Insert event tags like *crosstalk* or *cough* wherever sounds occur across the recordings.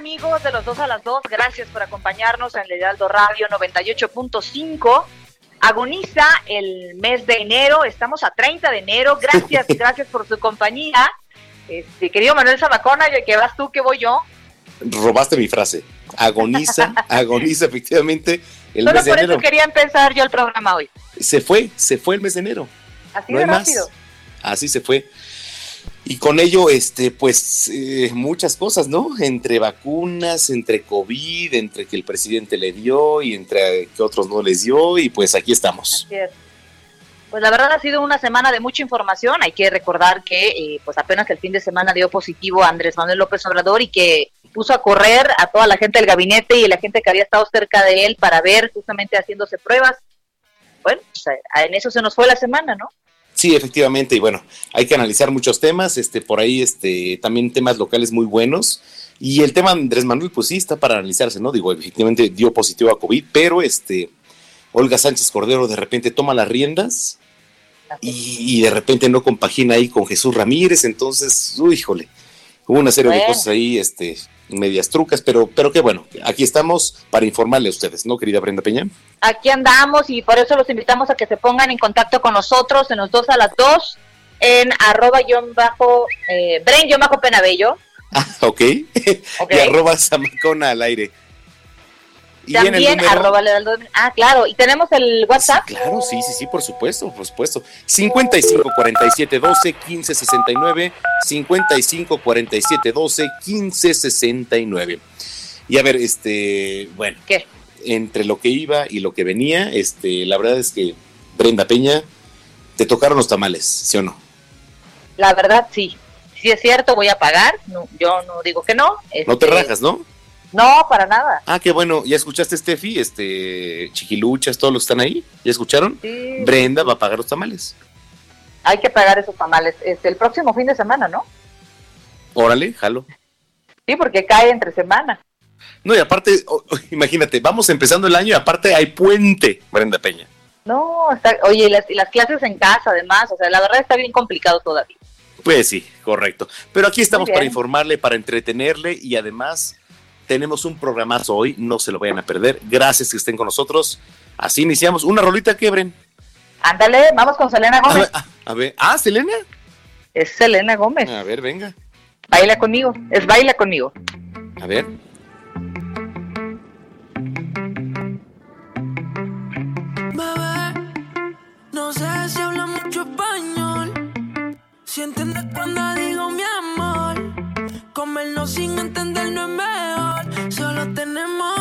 Amigos de los dos a las dos? Gracias por acompañarnos en el Heraldo Radio 98.5. Agoniza el mes de enero, estamos a 30 de enero. Gracias, *laughs* gracias por su compañía. Este, querido Manuel Zamacona, que vas tú, que voy yo. Robaste mi frase. Agoniza, *laughs* agoniza efectivamente el Solo mes de por enero. eso quería empezar yo el programa hoy. Se fue, se fue el mes de enero. Así No de hay más. rápido. Así se fue. Y con ello, este, pues, eh, muchas cosas, ¿no? Entre vacunas, entre COVID, entre que el presidente le dio y entre que otros no les dio, y pues aquí estamos. Pues la verdad ha sido una semana de mucha información. Hay que recordar que eh, pues apenas el fin de semana dio positivo a Andrés Manuel López Obrador y que puso a correr a toda la gente del gabinete y la gente que había estado cerca de él para ver justamente haciéndose pruebas. Bueno, pues, eh, en eso se nos fue la semana, ¿no? Sí, efectivamente, y bueno, hay que analizar muchos temas, este, por ahí, este, también temas locales muy buenos. Y el tema de Andrés Manuel, pues sí, está para analizarse, ¿no? Digo, efectivamente dio positivo a COVID, pero este, Olga Sánchez Cordero de repente toma las riendas y, y de repente no compagina ahí con Jesús Ramírez, entonces, uy, híjole, hubo una serie de cosas ahí, este, medias trucas, pero, pero qué bueno, aquí estamos para informarle a ustedes, ¿no, querida Brenda Peña? Aquí andamos y por eso los invitamos a que se pongan en contacto con nosotros en los dos a las dos en arroba guion bajo, eh, Bren guion bajo Penabello. Ah, ok. *laughs* Ok. y arroba Zamacona al aire. Y También número- arroba Lealdo- Ah, claro. Y tenemos el WhatsApp. Sí, claro, sí, sí, sí, por supuesto, por supuesto. 55 47 12 15 69, 55 47 12 15 69. Y a ver, este, bueno, ¿Qué? entre lo que iba y lo que venía, este, la verdad es que Brenda Peña, te tocaron los tamales, ¿sí o no? La verdad, sí. Sí es cierto, voy a pagar. No, yo no digo que no. No te Este, rajas, ¿no? No, para nada. Ah, qué bueno, ¿ya escuchaste, Steffi? Este, Chiquiluchas, todos los que están ahí, ¿ya escucharon? Sí. Brenda va a pagar los tamales. Hay que pagar esos tamales. Este, el próximo fin de semana, ¿no? Órale, jalo. Sí, porque cae entre semana. No, y aparte, *laughs* imagínate, vamos empezando el año y aparte hay puente, Brenda Peña. No, está, oye, y las, y las clases en casa, además. O sea, la verdad está bien complicado todavía. Pues sí, correcto. Pero aquí estamos para informarle, para entretenerle y además tenemos un programazo hoy, no se lo vayan a perder. Gracias que estén con nosotros. Así iniciamos. Una rolita quebren. Ándale, vamos con Selena A Gómez. ver, a, a ver. Ah, Selena. Es Selena Gómez. A ver, venga. Baila conmigo. Es baila conmigo. A ver. Bebé, no sé si habla mucho español. Si entiendes cuando digo mi amor. Comernos sin entender no es mejor. Solo tenemos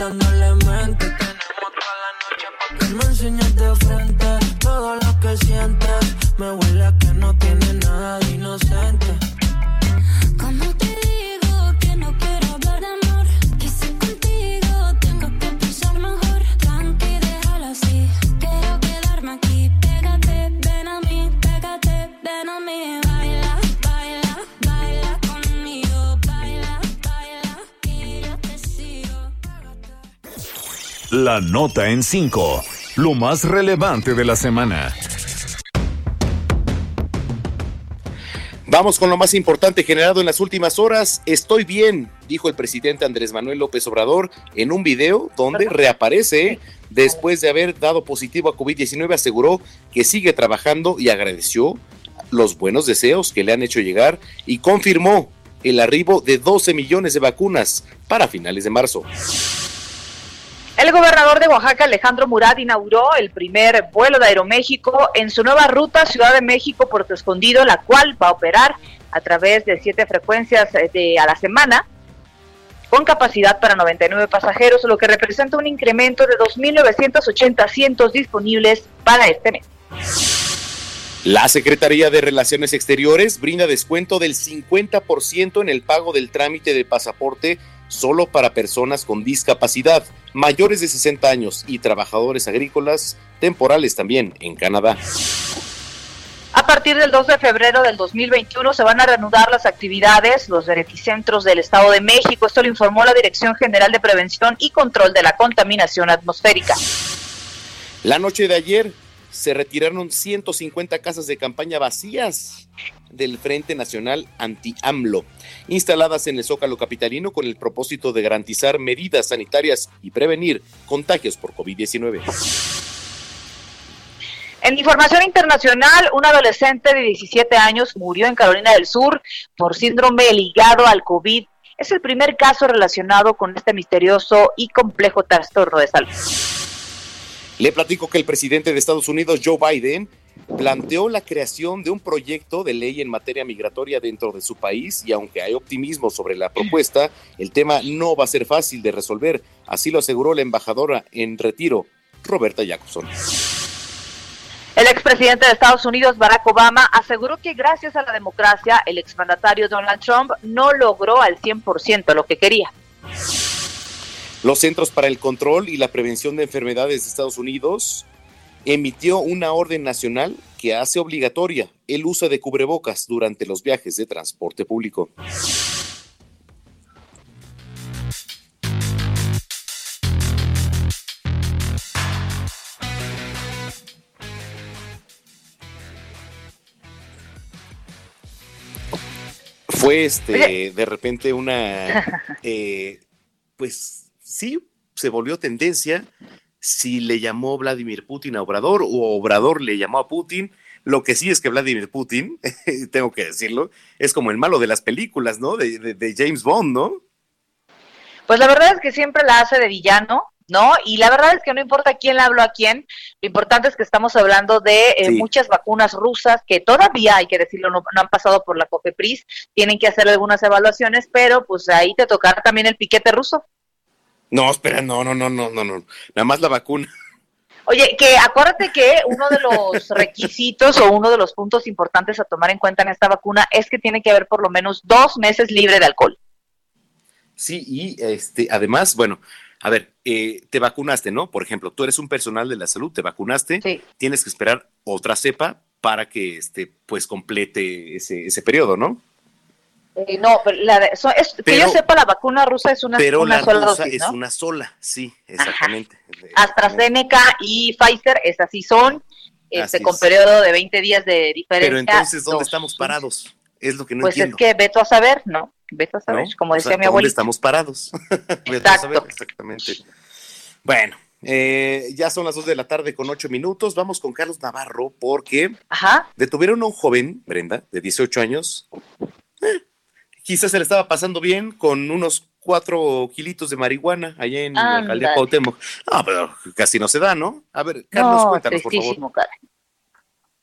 dando La nota en 5. Lo más relevante de la semana. Vamos con lo más importante generado en las últimas horas. Estoy bien, dijo el presidente Andrés Manuel López Obrador en un video donde reaparece después de haber dado positivo a COVID-19. Aseguró que sigue trabajando y agradeció los buenos deseos que le han hecho llegar y confirmó el arribo de 12 millones de vacunas para finales de marzo. El gobernador de Oaxaca, Alejandro Murat, inauguró el primer vuelo de Aeroméxico en su nueva ruta Ciudad de México, Puerto Escondido, la cual va a operar a través de siete frecuencias eh, a la semana con capacidad para 99 pasajeros, lo que representa un incremento de 2.980 asientos disponibles para este mes. La Secretaría de Relaciones Exteriores brinda descuento del 50% en el pago del trámite de pasaporte solo para personas con discapacidad, mayores de 60 años y trabajadores agrícolas temporales también en Canadá. A partir del 2 de febrero del 2021 se van a reanudar las actividades, los beneficentros del Estado de México. Esto lo informó la Dirección General de Prevención y Control de la Contaminación Atmosférica. La noche de ayer se retiraron 150 casas de campaña vacías del Frente Nacional Anti-AMLO, instaladas en el Zócalo Capitalino con el propósito de garantizar medidas sanitarias y prevenir contagios por COVID-19. En información internacional, un adolescente de 17 años murió en Carolina del Sur por síndrome ligado al COVID. Es el primer caso relacionado con este misterioso y complejo trastorno de salud. Le platico que el presidente de Estados Unidos, Joe Biden, planteó la creación de un proyecto de ley en materia migratoria dentro de su país y aunque hay optimismo sobre la propuesta, el tema no va a ser fácil de resolver, así lo aseguró la embajadora en retiro, Roberta Jacobson. El expresidente de Estados Unidos, Barack Obama, aseguró que gracias a la democracia, el exmandatario Donald Trump no logró al 100% lo que quería. Los Centros para el Control y la Prevención de Enfermedades de Estados Unidos emitió una orden nacional que hace obligatoria el uso de cubrebocas durante los viajes de transporte público. Fue este de repente una *laughs* eh, pues sí, se volvió tendencia si le llamó Vladimir Putin a Obrador o Obrador le llamó a Putin. Lo que sí es que Vladimir Putin, *laughs* tengo que decirlo, es como el malo de las películas, ¿no? De, James Bond, ¿no? Pues la verdad es que siempre la hace de villano, ¿no? Y la verdad es que no importa quién le habló a quién, lo importante es que estamos hablando de eh, muchas vacunas rusas que todavía, hay que decirlo, no, no, han pasado por la COFEPRIS, tienen que hacer algunas evaluaciones, pero pues ahí te tocará también el piquete ruso. No, espera, no, no, no, no, no, no. Nada más la vacuna. Oye, que acuérdate que uno de los requisitos o uno de los puntos importantes a tomar en cuenta en esta vacuna es que tiene que haber por lo menos dos meses libre de alcohol. Sí, y este, además, bueno, a ver, eh, te vacunaste, ¿no? Por ejemplo, tú eres un personal de la salud, te vacunaste, sí. tienes que esperar otra cepa para que este, pues complete ese, ese periodo, ¿no? Eh, no, pero la es, que yo sepa, la vacuna rusa es una, pero una la sola rusa dosis, es una sola, sí, exactamente. AstraZeneca y Pfizer, esas sí son, este, Así con es. periodo de 20 días de diferencia. Pero entonces, ¿dónde dos. estamos parados? Es lo que no Pues entiendo. es que veto a saber, ¿no? Veto a saber, ¿no? como O decía sea, mi ¿dónde abuelita. estamos parados? *laughs* Vete a saber, Exacto. exactamente. Bueno, eh, ya son las 2 de la tarde con 8 minutos. Vamos con Carlos Navarro porque Ajá. detuvieron a un joven, Brenda, de 18 años. Eh, quizás se le estaba pasando bien con unos 4 kilitos de marihuana allá en la alcaldía Ándale. Cuauhtémoc. Ah, pero casi no se da, ¿no? A ver, Carlos, no, cuéntanos, por favor. caray.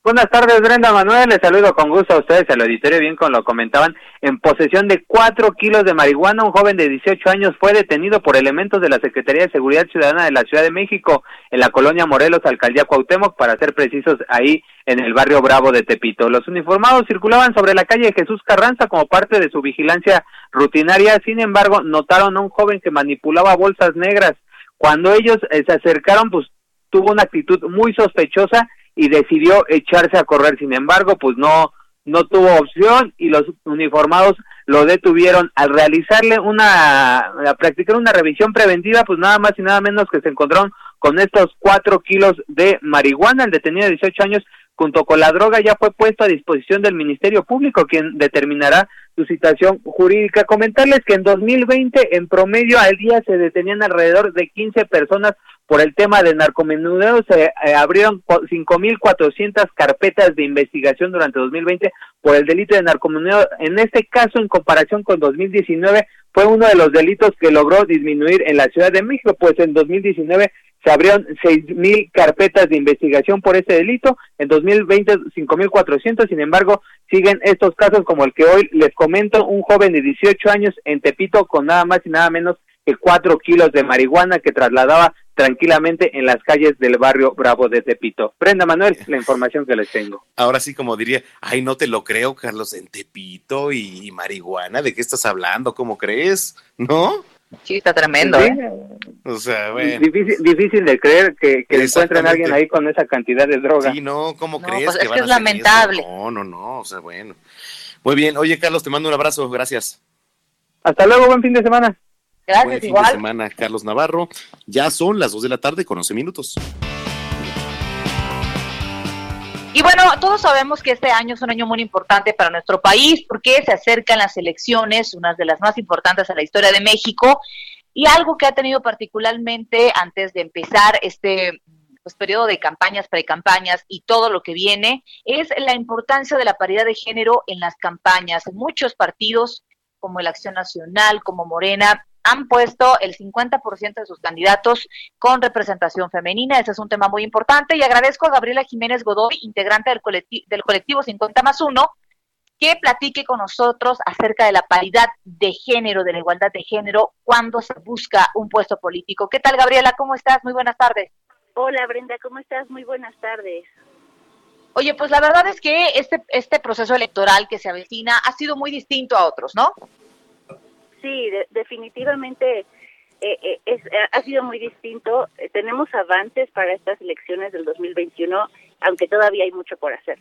Buenas tardes, Brenda Manuel. Les saludo con gusto a ustedes, al auditorio, bien como lo comentaban. En posesión de cuatro kilos de marihuana, un joven de 18 años fue detenido por elementos de la Secretaría de Seguridad Ciudadana de la Ciudad de México, en la colonia Morelos, alcaldía Cuauhtémoc, para ser precisos, ahí en el barrio Bravo de Tepito. Los uniformados circulaban sobre la calle Jesús Carranza como parte de su vigilancia rutinaria. Sin embargo, notaron a un joven que manipulaba bolsas negras. Cuando ellos eh, se acercaron, pues tuvo una actitud muy sospechosa y decidió echarse a correr. Sin embargo, pues no no tuvo opción y los uniformados lo detuvieron al realizarle una, a practicar una revisión preventiva, pues nada más y nada menos que se encontraron con estos cuatro kilos de marihuana. El detenido de 18 años junto con la droga ya fue puesto a disposición del Ministerio Público, quien determinará su situación jurídica. Comentarles que en 2020 en promedio al día se detenían alrededor de 15 personas por el tema de narcomenudeo. Se eh, abrieron 5.400 carpetas de investigación durante 2020 por el delito de narcomenudeo. En este caso, en comparación con 2019, fue uno de los delitos que logró disminuir en la Ciudad de México, pues en 2019 se abrieron seis mil carpetas de investigación por este delito, en 2020 cinco mil cuatrocientos, sin embargo siguen estos casos como el que hoy les comento, un joven de 18 años en Tepito con nada más y nada menos que cuatro kilos de marihuana que trasladaba tranquilamente en las calles del barrio Bravo de Tepito. Brenda Manuel, la información que les tengo. Ahora sí, como diría, ay, no te lo creo, Carlos, en Tepito y, marihuana, ¿de qué estás hablando? ¿Cómo crees? ¿No? Sí, está tremendo. ¿eh? O sea, bueno. Difícil, difícil de creer que, que encuentren a alguien ahí con esa cantidad de droga. Sí, no, ¿cómo crees? Pues que es que es lamentable. No, no, no, o sea, bueno. Muy bien, oye, Carlos, te mando un abrazo, gracias. Hasta luego, buen fin de semana. Gracias, buen fin igual. de semana, Carlos Navarro. Ya son las dos de la tarde con 11 minutos. Y bueno, todos sabemos que este año es un año muy importante para nuestro país porque se acercan las elecciones, unas de las más importantes en la historia de México, y algo que ha tenido particularmente antes de empezar este pues, periodo de campañas, precampañas y todo lo que viene, es la importancia de la paridad de género en las campañas. Muchos partidos, como la Acción Nacional, como Morena, han puesto el 50% de sus candidatos con representación femenina. Ese es un tema muy importante y agradezco a Gabriela Jiménez Godoy, integrante del, colectivo, del colectivo 50 más 1, que platique con nosotros acerca de la paridad de género, de la igualdad de género, cuando se busca un puesto político. ¿Qué tal, Gabriela? ¿Cómo estás? Muy buenas tardes. Hola, Brenda, ¿cómo estás? Muy buenas tardes. Oye, pues la verdad es que este, este proceso electoral que se avecina ha sido muy distinto a otros, ¿no? Sí, de- definitivamente eh, eh, es, ha sido muy distinto. Eh, tenemos avances para estas elecciones del 2021, aunque todavía hay mucho por hacer.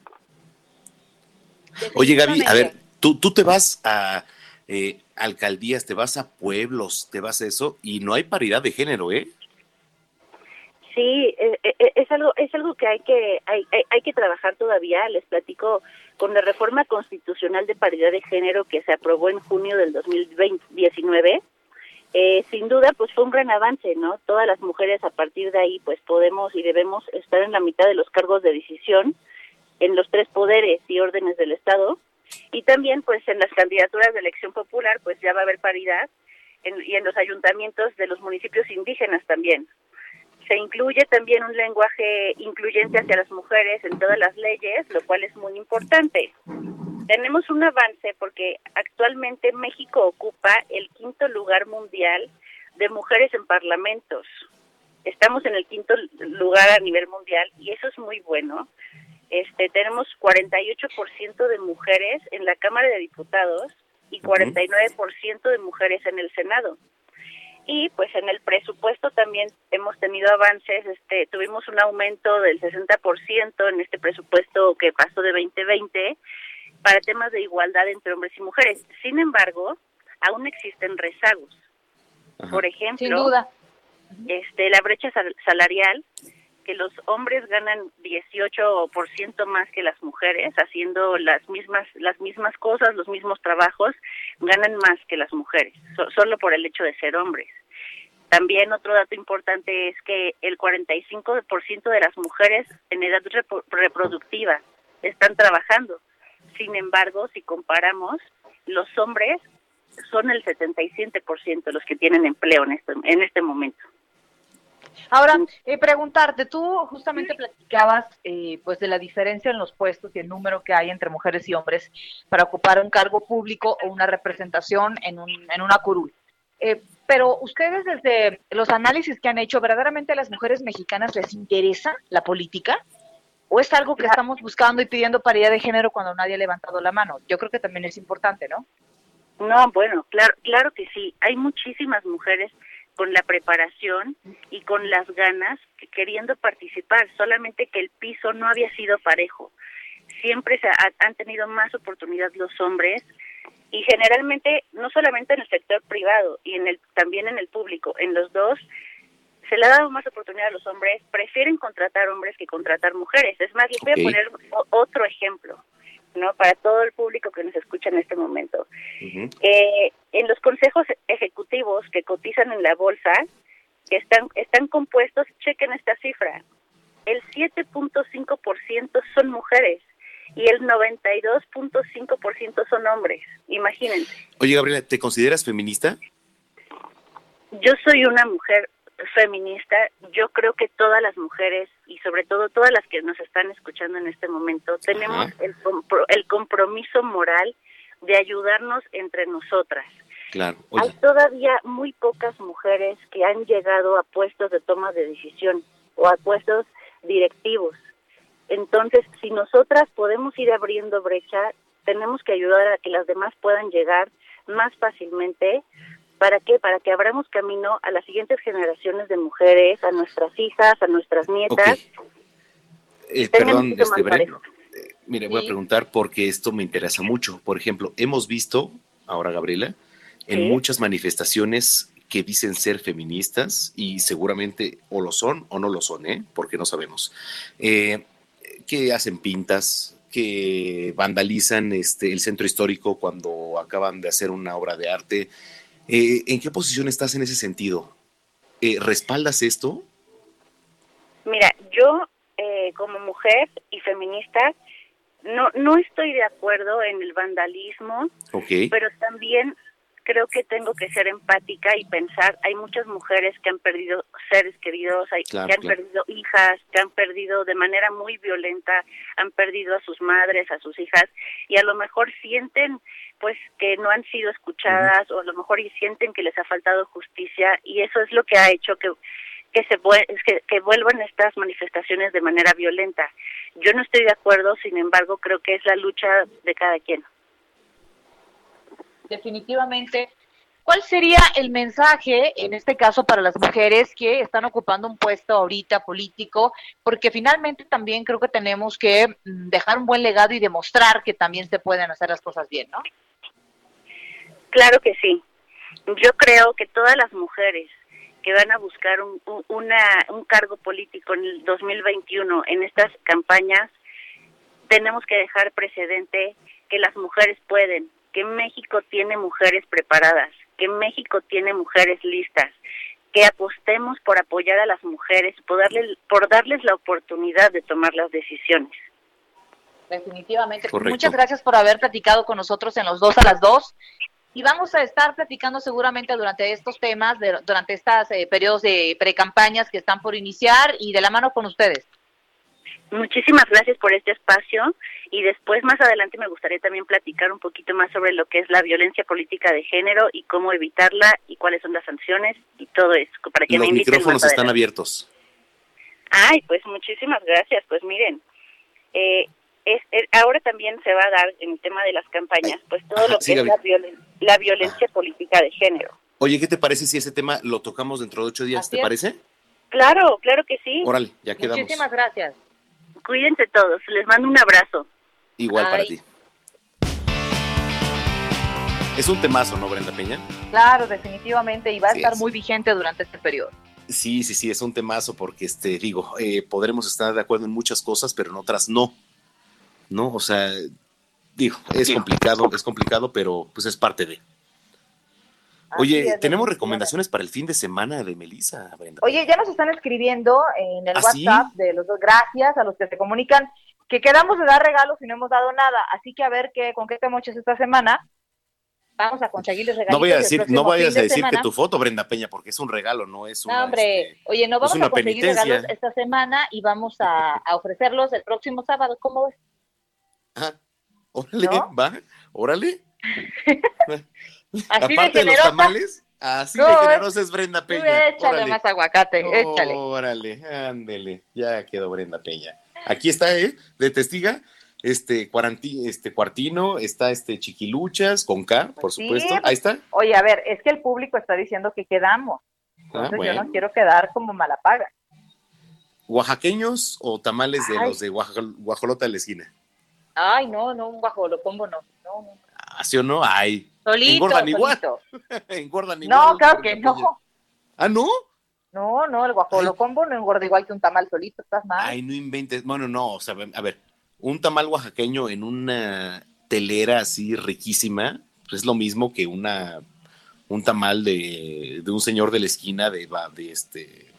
Oye, Gaby, a ver, tú, tú te vas a eh, alcaldías, te vas a pueblos, te vas a eso, y no hay paridad de género, ¿eh? Sí, eh, eh, es algo es algo que hay que hay, hay, hay que trabajar todavía. Les platico con la reforma constitucional de paridad de género que se aprobó en junio del 2019. Eh, sin duda, pues fue un gran avance, ¿no? Todas las mujeres a partir de ahí, pues podemos y debemos estar en la mitad de los cargos de decisión en los tres poderes y órdenes del Estado y también, pues en las candidaturas de elección popular, pues ya va a haber paridad en- y en los ayuntamientos de los municipios indígenas también se incluye también un lenguaje incluyente hacia las mujeres en todas las leyes, lo cual es muy importante. Tenemos un avance porque actualmente México ocupa el quinto lugar mundial de mujeres en parlamentos. Estamos en el quinto lugar a nivel mundial y eso es muy bueno. Este, tenemos 48% de mujeres en la Cámara de Diputados y 49% de mujeres en el Senado y pues en el presupuesto también hemos tenido avances, este tuvimos un aumento del 60% en este presupuesto que pasó de 2020 para temas de igualdad entre hombres y mujeres. Sin embargo, aún existen rezagos. Ajá. Por ejemplo, Sin duda. este la brecha sal- salarial que los hombres ganan 18% más que las mujeres haciendo las mismas las mismas cosas, los mismos trabajos, ganan más que las mujeres, so- solo por el hecho de ser hombres. También otro dato importante es que el 45% de las mujeres en edad reproductiva están trabajando. Sin embargo, si comparamos, los hombres son el 77% los que tienen empleo en este, en este momento. Ahora, eh, preguntarte, tú justamente platicabas eh, pues de la diferencia en los puestos y el número que hay entre mujeres y hombres para ocupar un cargo público o una representación en, un, en una curul. Eh, pero ustedes desde los análisis que han hecho, ¿verdaderamente a las mujeres mexicanas les interesa la política? ¿O es algo que estamos buscando y pidiendo paridad de género cuando nadie ha levantado la mano? Yo creo que también es importante, ¿no? No, bueno, claro, claro que sí. Hay muchísimas mujeres con la preparación y con las ganas que- queriendo participar, solamente que el piso no había sido parejo. Siempre se ha- han tenido más oportunidad los hombres Y generalmente, no solamente en el sector privado, y en el también en el público, en los dos, se le ha dado más oportunidad a los hombres, prefieren contratar hombres que contratar mujeres. Es más, les voy a poner otro ejemplo, ¿no? Para todo el público que nos escucha en este momento. Eh, en los consejos ejecutivos que cotizan en la bolsa, que están, están compuestos, chequen esta cifra, el 7.5% son mujeres y el 92.5% son hombres. Imagínense, Oye, Gabriela, ¿te consideras feminista? yo soy una mujer feminista, yo creo que todas las mujeres y sobre todo todas las que nos están escuchando en este momento tenemos el, compro- el compromiso moral de ayudarnos entre nosotras. Claro. Hay todavía muy pocas mujeres que han llegado a puestos de toma de decisión o a puestos directivos. Entonces, si nosotras podemos ir abriendo brecha, tenemos que ayudar a que las demás puedan llegar más fácilmente. ¿Para qué? Para que abramos camino a las siguientes generaciones de mujeres, a nuestras hijas, a nuestras nietas. eh, tengan perdón, este, parejo. eh, mire, voy a Sí. preguntar porque esto me interesa mucho. Por ejemplo, hemos visto, ahora Gabriela, en Sí. muchas manifestaciones que dicen ser feministas y seguramente o lo son o no lo son, ¿eh? porque no sabemos, eh, que hacen pintas, que vandalizan este, el centro histórico cuando acaban de hacer una obra de arte. Eh, ¿En qué posición estás en ese sentido? Eh, ¿Respaldas esto? Mira, yo eh, como mujer y feminista no no estoy de acuerdo en el vandalismo, pero también creo que tengo que ser empática y pensar, hay muchas mujeres que han perdido seres queridos, hay, Claro, que han claro. perdido hijas, que han perdido de manera muy violenta, han perdido a sus madres, a sus hijas, y a lo mejor sienten pues que no han sido escuchadas o a lo mejor y sienten que les ha faltado justicia y eso es lo que ha hecho que que se que, que vuelvan estas manifestaciones de manera violenta. Yo no estoy de acuerdo, sin embargo, creo que es la lucha de cada quien. definitivamente. ¿Cuál sería el mensaje, en este caso, para las mujeres que están ocupando un puesto ahorita político? Porque finalmente también creo que tenemos que mm, dejar un buen legado y demostrar que también se pueden hacer las cosas bien, ¿no? Claro que sí. Yo creo que todas las mujeres que van a buscar un, un- una, un cargo político en el 2021 en estas campañas, tenemos que dejar precedente que las mujeres pueden, que México tiene mujeres preparadas, que México tiene mujeres listas, que apostemos por apoyar a las mujeres, por darles, por darles la oportunidad de tomar las decisiones. Definitivamente. Correcto. Muchas gracias por haber platicado con nosotros en los dos a las dos. Y vamos a estar platicando seguramente durante estos temas, de- durante estos periodos de precampañas que están por iniciar y de la mano con ustedes. Muchísimas gracias por este espacio y después más adelante me gustaría también platicar un poquito más sobre lo que es la violencia política de género y cómo evitarla y cuáles son las sanciones y todo eso para que Los me micrófonos están abiertos. Ay, pues muchísimas gracias. Pues miren, eh, es, eh, ahora también se va a dar en el tema de las campañas, pues todo Ajá, lo que sí, es la, violen- la violencia política de género. Oye, ¿qué te parece si ese tema lo tocamos dentro de ocho días? Así ¿Te es. parece? Claro, claro que sí. Órale, ya quedamos. Muchísimas gracias. Cuídense todos. Les mando un abrazo. Igual para ti. Es un temazo, ¿no, Brenda Peña? Claro, definitivamente, y va a estar es. muy vigente durante este periodo. Sí, sí, sí, es un temazo porque, este, digo, eh, podremos estar de acuerdo en muchas cosas, pero en otras no. ¿No? O sea, digo, es complicado, es complicado, pero pues es parte de. Oye, es, tenemos recomendaciones para el fin de semana de Melissa, Brenda. Oye, ya nos están escribiendo en el ¿Ah, sí? WhatsApp de los dos. Gracias a los que se comunican que quedamos de dar regalos y no hemos dado nada. Así que a ver qué, con qué te moches esta semana. Vamos a conseguirles regalitos. no voy a decir, no vayas a de decir que tu foto, Brenda Peña, porque es un regalo, no es una. No, hombre, este, oye, no vamos a conseguir penitencia. regalos esta semana y vamos a, a ofrecerlos el próximo sábado. ¿Cómo ves? Ajá. Órale, ¿No? va, órale. *laughs* Así Aparte de los tamales, así No, de generosa es Brenda Peña. échale órale. más aguacate, échale. Órale, ándele, ya quedó Brenda Peña. Aquí está, ¿eh? De testiga, este, este Cuartino, está este Chiquiluchas, con K, por Sí, supuesto. pues, Ahí está. Oye, a ver, es que el público está diciendo que quedamos. Ah, Entonces yo no quiero quedar como mala paga. ¿Oaxaqueños o tamales de los de Guajolota de la esquina? Ay, no, no, un guajolopongo no. No, no. Ah, ¿Sí o no? Ay. Solito, Engordan igual. *laughs* Engordan igual. No, claro que no. Ah, ¿no? No, no, el guajolocombo no engorda igual que un tamal solito, estás mal. Ay, no inventes. Bueno, no, o sea, a ver, un tamal oaxaqueño en una telera así riquísima, pues es lo mismo que una un tamal de, de un señor de la esquina de, va- de este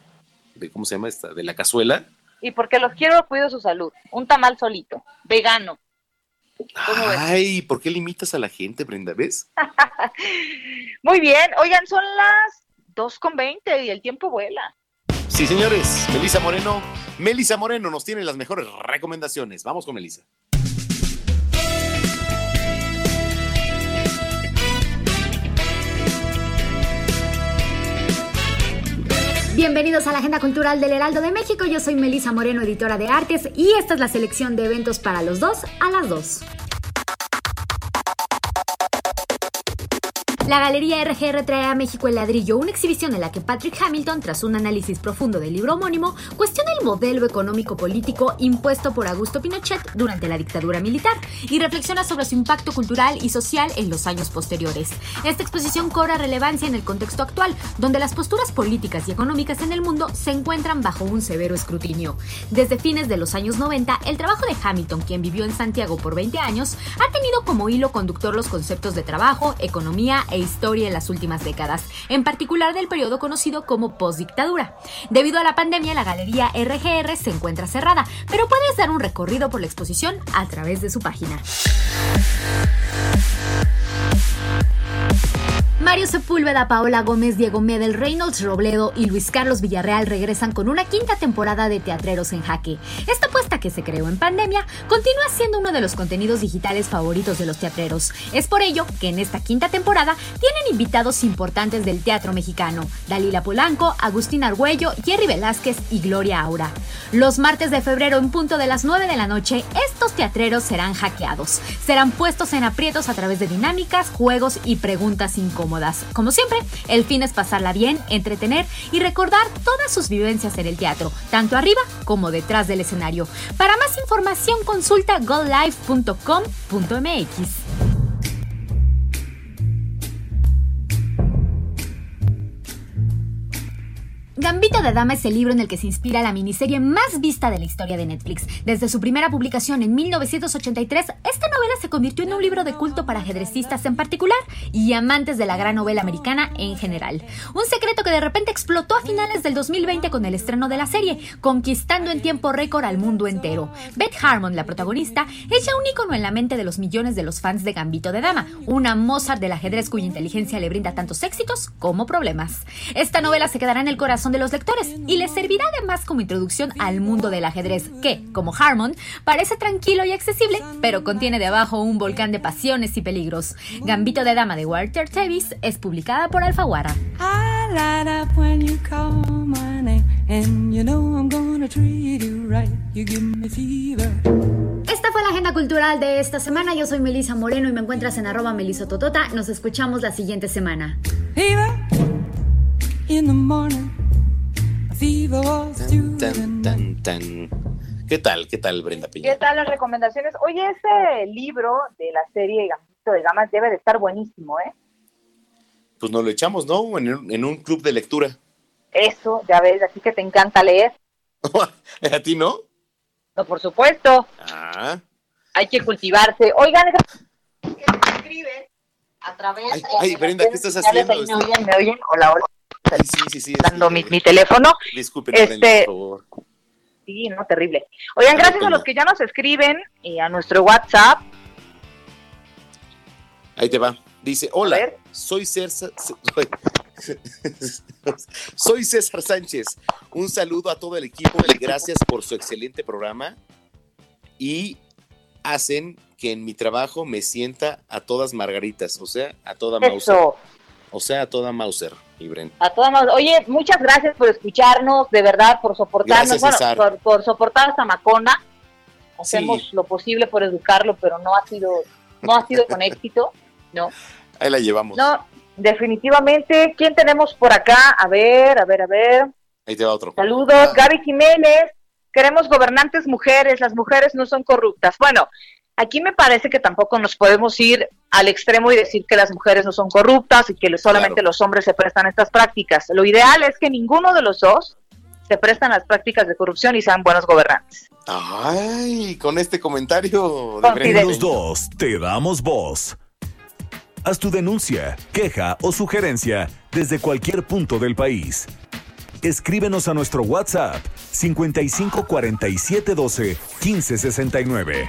de cómo se llama esta, de la cazuela. Y porque los quiero, cuido su salud. Un tamal solito, vegano. Ay, ¿por qué limitas a la gente, Brenda? ¿Ves? *laughs* Muy bien, oigan, son las 2 con 20 y el tiempo vuela. Sí, señores, Melisa Moreno. Melisa Moreno nos tiene las mejores recomendaciones. Vamos con Melisa. Bienvenidos a la Agenda Cultural del Heraldo de México. Yo soy Melisa Moreno, editora de artes, y esta es la selección de eventos para los dos a las dos. La Galería RGR trae a México el ladrillo, una exhibición en la que Patrick Hamilton, tras un análisis profundo del libro homónimo, cuestiona el modelo económico-político impuesto por Augusto Pinochet durante la dictadura militar y reflexiona sobre su impacto cultural y social en los años posteriores. Esta exposición cobra relevancia en el contexto actual, donde las posturas políticas y económicas en el mundo se encuentran bajo un severo escrutinio. Desde fines de los años 90, el trabajo de Hamilton, quien vivió en Santiago por 20 años, ha tenido como hilo conductor los conceptos de trabajo, economía e historia en las últimas décadas, en particular del periodo conocido como postdictadura. Debido a la pandemia, la galería RGR se encuentra cerrada, pero puedes dar un recorrido por la exposición a través de su página. Mario Sepúlveda, Paola Gómez, Diego Medel, Reynolds Robledo y Luis Carlos Villarreal regresan con una quinta temporada de Teatreros en Jaque. Esta apuesta que se creó en pandemia continúa siendo uno de los contenidos digitales favoritos de los teatreros. Es por ello que en esta quinta temporada tienen invitados importantes del teatro mexicano: Dalila Polanco, Agustín Argüello, Jerry Velázquez y Gloria Aura. Los martes de febrero en punto de las 9 de la noche, estos teatreros serán hackeados. Serán puestos en aprietos a través de dinámicas, juegos y preguntas incómodas. Como siempre, el fin es pasarla bien, entretener y recordar todas sus vivencias en el teatro, tanto arriba como detrás del escenario. Para más información consulta gollive.com.mx. Gambito de Dama es el libro en el que se inspira la miniserie más vista de la historia de Netflix. Desde su primera publicación en 1983, esta novela se convirtió en un libro de culto para ajedrecistas en particular y amantes de la gran novela americana en general. Un secreto que de repente explotó a finales del 2020 con el estreno de la serie, conquistando en tiempo récord al mundo entero. Beth Harmon, la protagonista, es ya un ícono en la mente de los millones de los fans de Gambito de Dama, una Mozart del ajedrez cuya inteligencia le brinda tantos éxitos como problemas. Esta novela se quedará en el corazón de los lectores y les servirá además como introducción al mundo del ajedrez que, como Harmon, parece tranquilo y accesible, pero contiene de abajo un volcán de pasiones y peligros. Gambito de Dama de Walter Tevis es publicada por Alfaguara. Fever. Esta fue la agenda cultural de esta semana. Yo soy Melisa Moreno y me encuentras en arroba melisototota. Nos escuchamos la siguiente semana. Fever in the morning. Tan, tan, tan. ¿Qué tal? ¿Qué tal, Brenda Peña? ¿Qué tal las recomendaciones? Oye, ese libro de la serie Gambito de Damas debe de estar buenísimo, ¿eh? Pues nos lo echamos, ¿no? En, un- en un club de lectura. Eso, ya ves, así que te encanta leer. *laughs* ¿A ti no? No, por supuesto, Ah. hay que cultivarse. Oigan, que me escriben a través Ay, de ay, Brenda, ¿qué estás haciendo? ahí ¿Me oyen? ¿Me oyen? Hola, hola. Ay, sí, sí, sí. Dando mi, mi teléfono. Disculpen, Este- por favor. Sí, no, terrible. Oigan, gracias a los que ya nos escriben y a nuestro WhatsApp. Ahí te va. Dice, hola, soy César, *laughs* soy, César Sánchez. Un saludo a todo el equipo y gracias por su excelente programa. Y hacen que en mi trabajo me sienta a todas margaritas, o sea, a toda Mauser. O sea, a toda Mauser y Brenda. a todas más. Oye, muchas gracias por escucharnos, de verdad, por soportarnos, Gracias, bueno, por, por soportar esta macona. Hacemos Sí. lo posible por educarlo, pero no ha sido, no ha sido con éxito, ¿no? *laughs* Ahí la llevamos. No, definitivamente. ¿Quién tenemos por acá? A ver, a ver, a ver. Ahí te va otro. Saludos, Ah. Gaby Jiménez. Queremos gobernantes mujeres, las mujeres no son corruptas. Bueno, Aquí me parece que tampoco nos podemos ir al extremo y decir que las mujeres no son corruptas y que solamente los hombres se prestan a estas prácticas. Lo ideal es que ninguno de los dos se prestan a las prácticas de corrupción y sean buenos gobernantes. Ay, con este comentario de Los dos te damos voz. Haz tu denuncia, queja o sugerencia desde cualquier punto del país. Escríbenos a nuestro WhatsApp 55 47 12 15 69.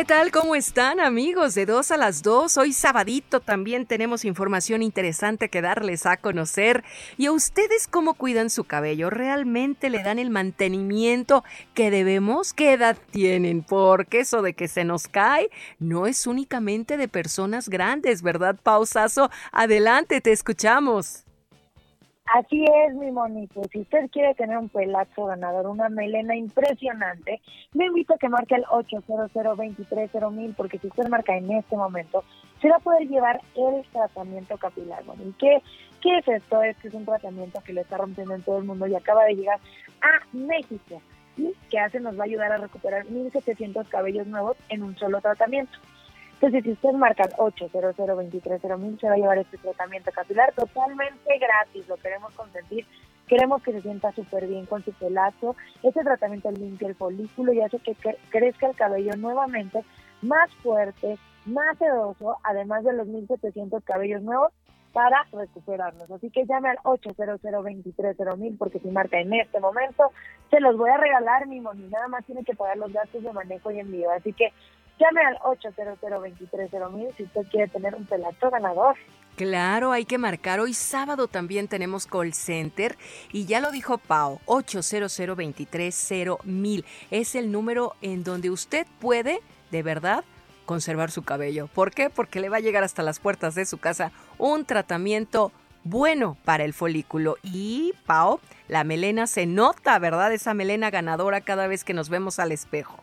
¿Qué tal? ¿Cómo están amigos? De 2 a las 2, hoy sabadito también tenemos información interesante que darles a conocer. ¿Y a ustedes cómo cuidan su cabello? ¿Realmente le dan el mantenimiento que debemos? ¿Qué edad tienen? Porque eso de que se nos cae no es únicamente de personas grandes, ¿verdad, Pausazo? Adelante, te escuchamos. Así es, mi monito. Si usted quiere tener un pelazo ganador, una melena impresionante, le invito a que marque el 800 mil porque si usted marca en este momento, se va a poder llevar el tratamiento capilar. ¿Y qué, es esto? Es que es un tratamiento que le está rompiendo en todo el mundo y acaba de llegar a México. ¿Y qué hace? Nos va a ayudar a recuperar 1.700 cabellos nuevos en un solo tratamiento. Entonces, si usted marca 800 se va a llevar este tratamiento capilar totalmente gratis. Lo queremos consentir. Queremos que se sienta súper bien con su pelazo. Este tratamiento limpia el folículo y hace que crezca el cabello nuevamente más fuerte, más sedoso, además de los 1.700 cabellos nuevos para recuperarnos. Así que llame al 800 mil porque si marca en este momento, se los voy a regalar, mi moni. Nada más tiene que pagar los gastos de manejo y envío. Así que Llame al 800 mil si usted quiere tener un pelazo ganador. Claro, hay que marcar. Hoy sábado también tenemos call center y ya lo dijo Pau, 800 mil Es el número en donde usted puede, de verdad, conservar su cabello. ¿Por qué? Porque le va a llegar hasta las puertas de su casa un tratamiento bueno para el folículo. Y, Pau, la melena se nota, ¿verdad? Esa melena ganadora cada vez que nos vemos al espejo.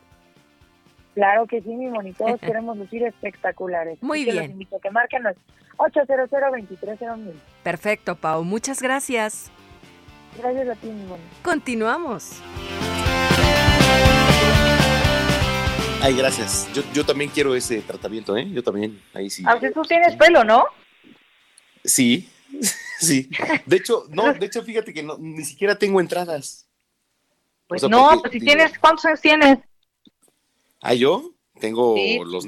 Claro que sí, mi monitor, *laughs* queremos lucir espectaculares. Muy bien. Los invito a que marquen 800 mil. Perfecto, Pau. Muchas gracias. Gracias a ti, mi monitor. Continuamos. Ay, gracias. Yo, yo también quiero ese tratamiento, ¿eh? Yo también, ahí sí. Aunque tú tienes pelo, ¿no? Sí, *laughs* sí. De hecho, no, *laughs* de hecho, fíjate que no, ni siquiera tengo entradas. Pues no, pues si tienes, ¿cuántos años tienes? Ah, yo tengo los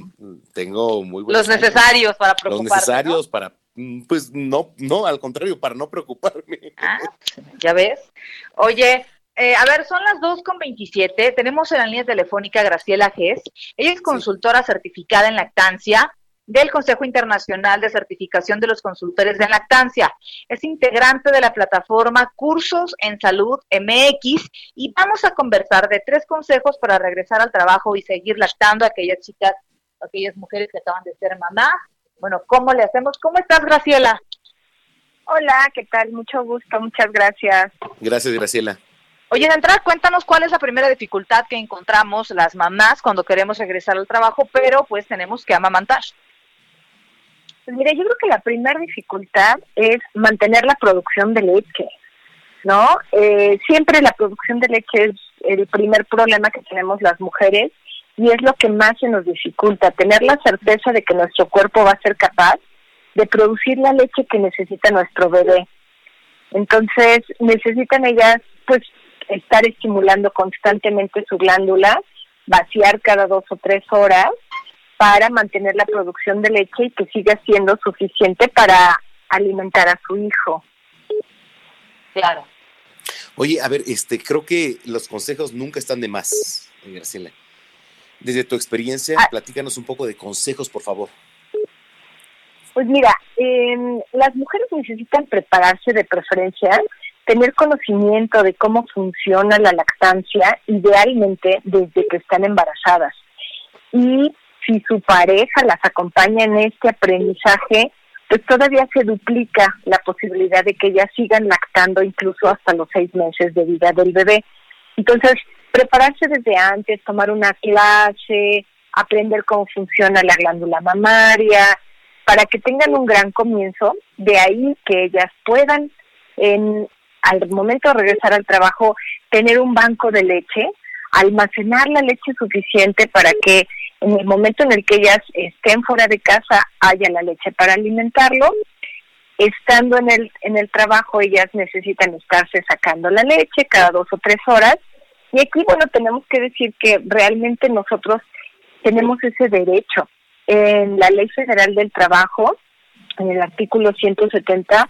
tengo muy buenos los necesarios para preocuparme. Los necesarios para mm, pues no, no, al contrario, para no preocuparme. Ah, ya ves. Oye, eh, a ver, son las 2 con 27. Tenemos en la línea telefónica Graciela Gess. Ella es consultora certificada en lactancia del Consejo Internacional de Certificación de los Consultores de Lactancia. Es integrante de la plataforma Cursos en Salud MX y vamos a conversar de tres consejos para regresar al trabajo y seguir lactando a aquellas chicas, a aquellas mujeres que acaban de ser mamás. Bueno, ¿cómo le hacemos? ¿Cómo estás, Graciela? Hola, ¿qué tal? Mucho gusto, muchas gracias. Gracias, Graciela. Oye, de entrada, cuéntanos cuál es la primera dificultad que encontramos las mamás cuando queremos regresar al trabajo, pero pues tenemos que amamantar. Pues mira, yo creo que la primera dificultad es mantener la producción de leche, ¿no? Eh, siempre la producción de leche es el primer problema que tenemos las mujeres y es lo que más se nos dificulta, tener la certeza de que nuestro cuerpo va a ser capaz de producir la leche que necesita nuestro bebé. Entonces, necesitan ellas, pues, estar estimulando constantemente su glándula, vaciar cada dos o tres horas para mantener la producción de leche y que siga siendo suficiente para alimentar a su hijo. Claro. Oye, a ver, este, creo que los consejos nunca están de más, Graciela. Desde tu experiencia, ah. platícanos un poco de consejos, por favor. Pues mira, las mujeres necesitan prepararse de preferencia, tener conocimiento de cómo funciona la lactancia, idealmente desde que están embarazadas. Y si su pareja las acompaña en este aprendizaje, pues todavía se duplica la posibilidad de que ellas sigan lactando incluso hasta los seis meses de vida del bebé. Entonces, prepararse desde antes, tomar una clase, aprender cómo funciona la glándula mamaria, para que tengan un gran comienzo, de ahí que ellas puedan, en, al momento de regresar al trabajo, tener un banco de leche, almacenar la leche suficiente para que en el momento en el que ellas estén fuera de casa haya la leche para alimentarlo. Estando en el, en el trabajo, ellas necesitan estarse sacando la leche cada dos o tres horas. Y aquí, bueno, tenemos que decir que realmente nosotros tenemos ese derecho. En la Ley Federal del Trabajo, en el artículo 170,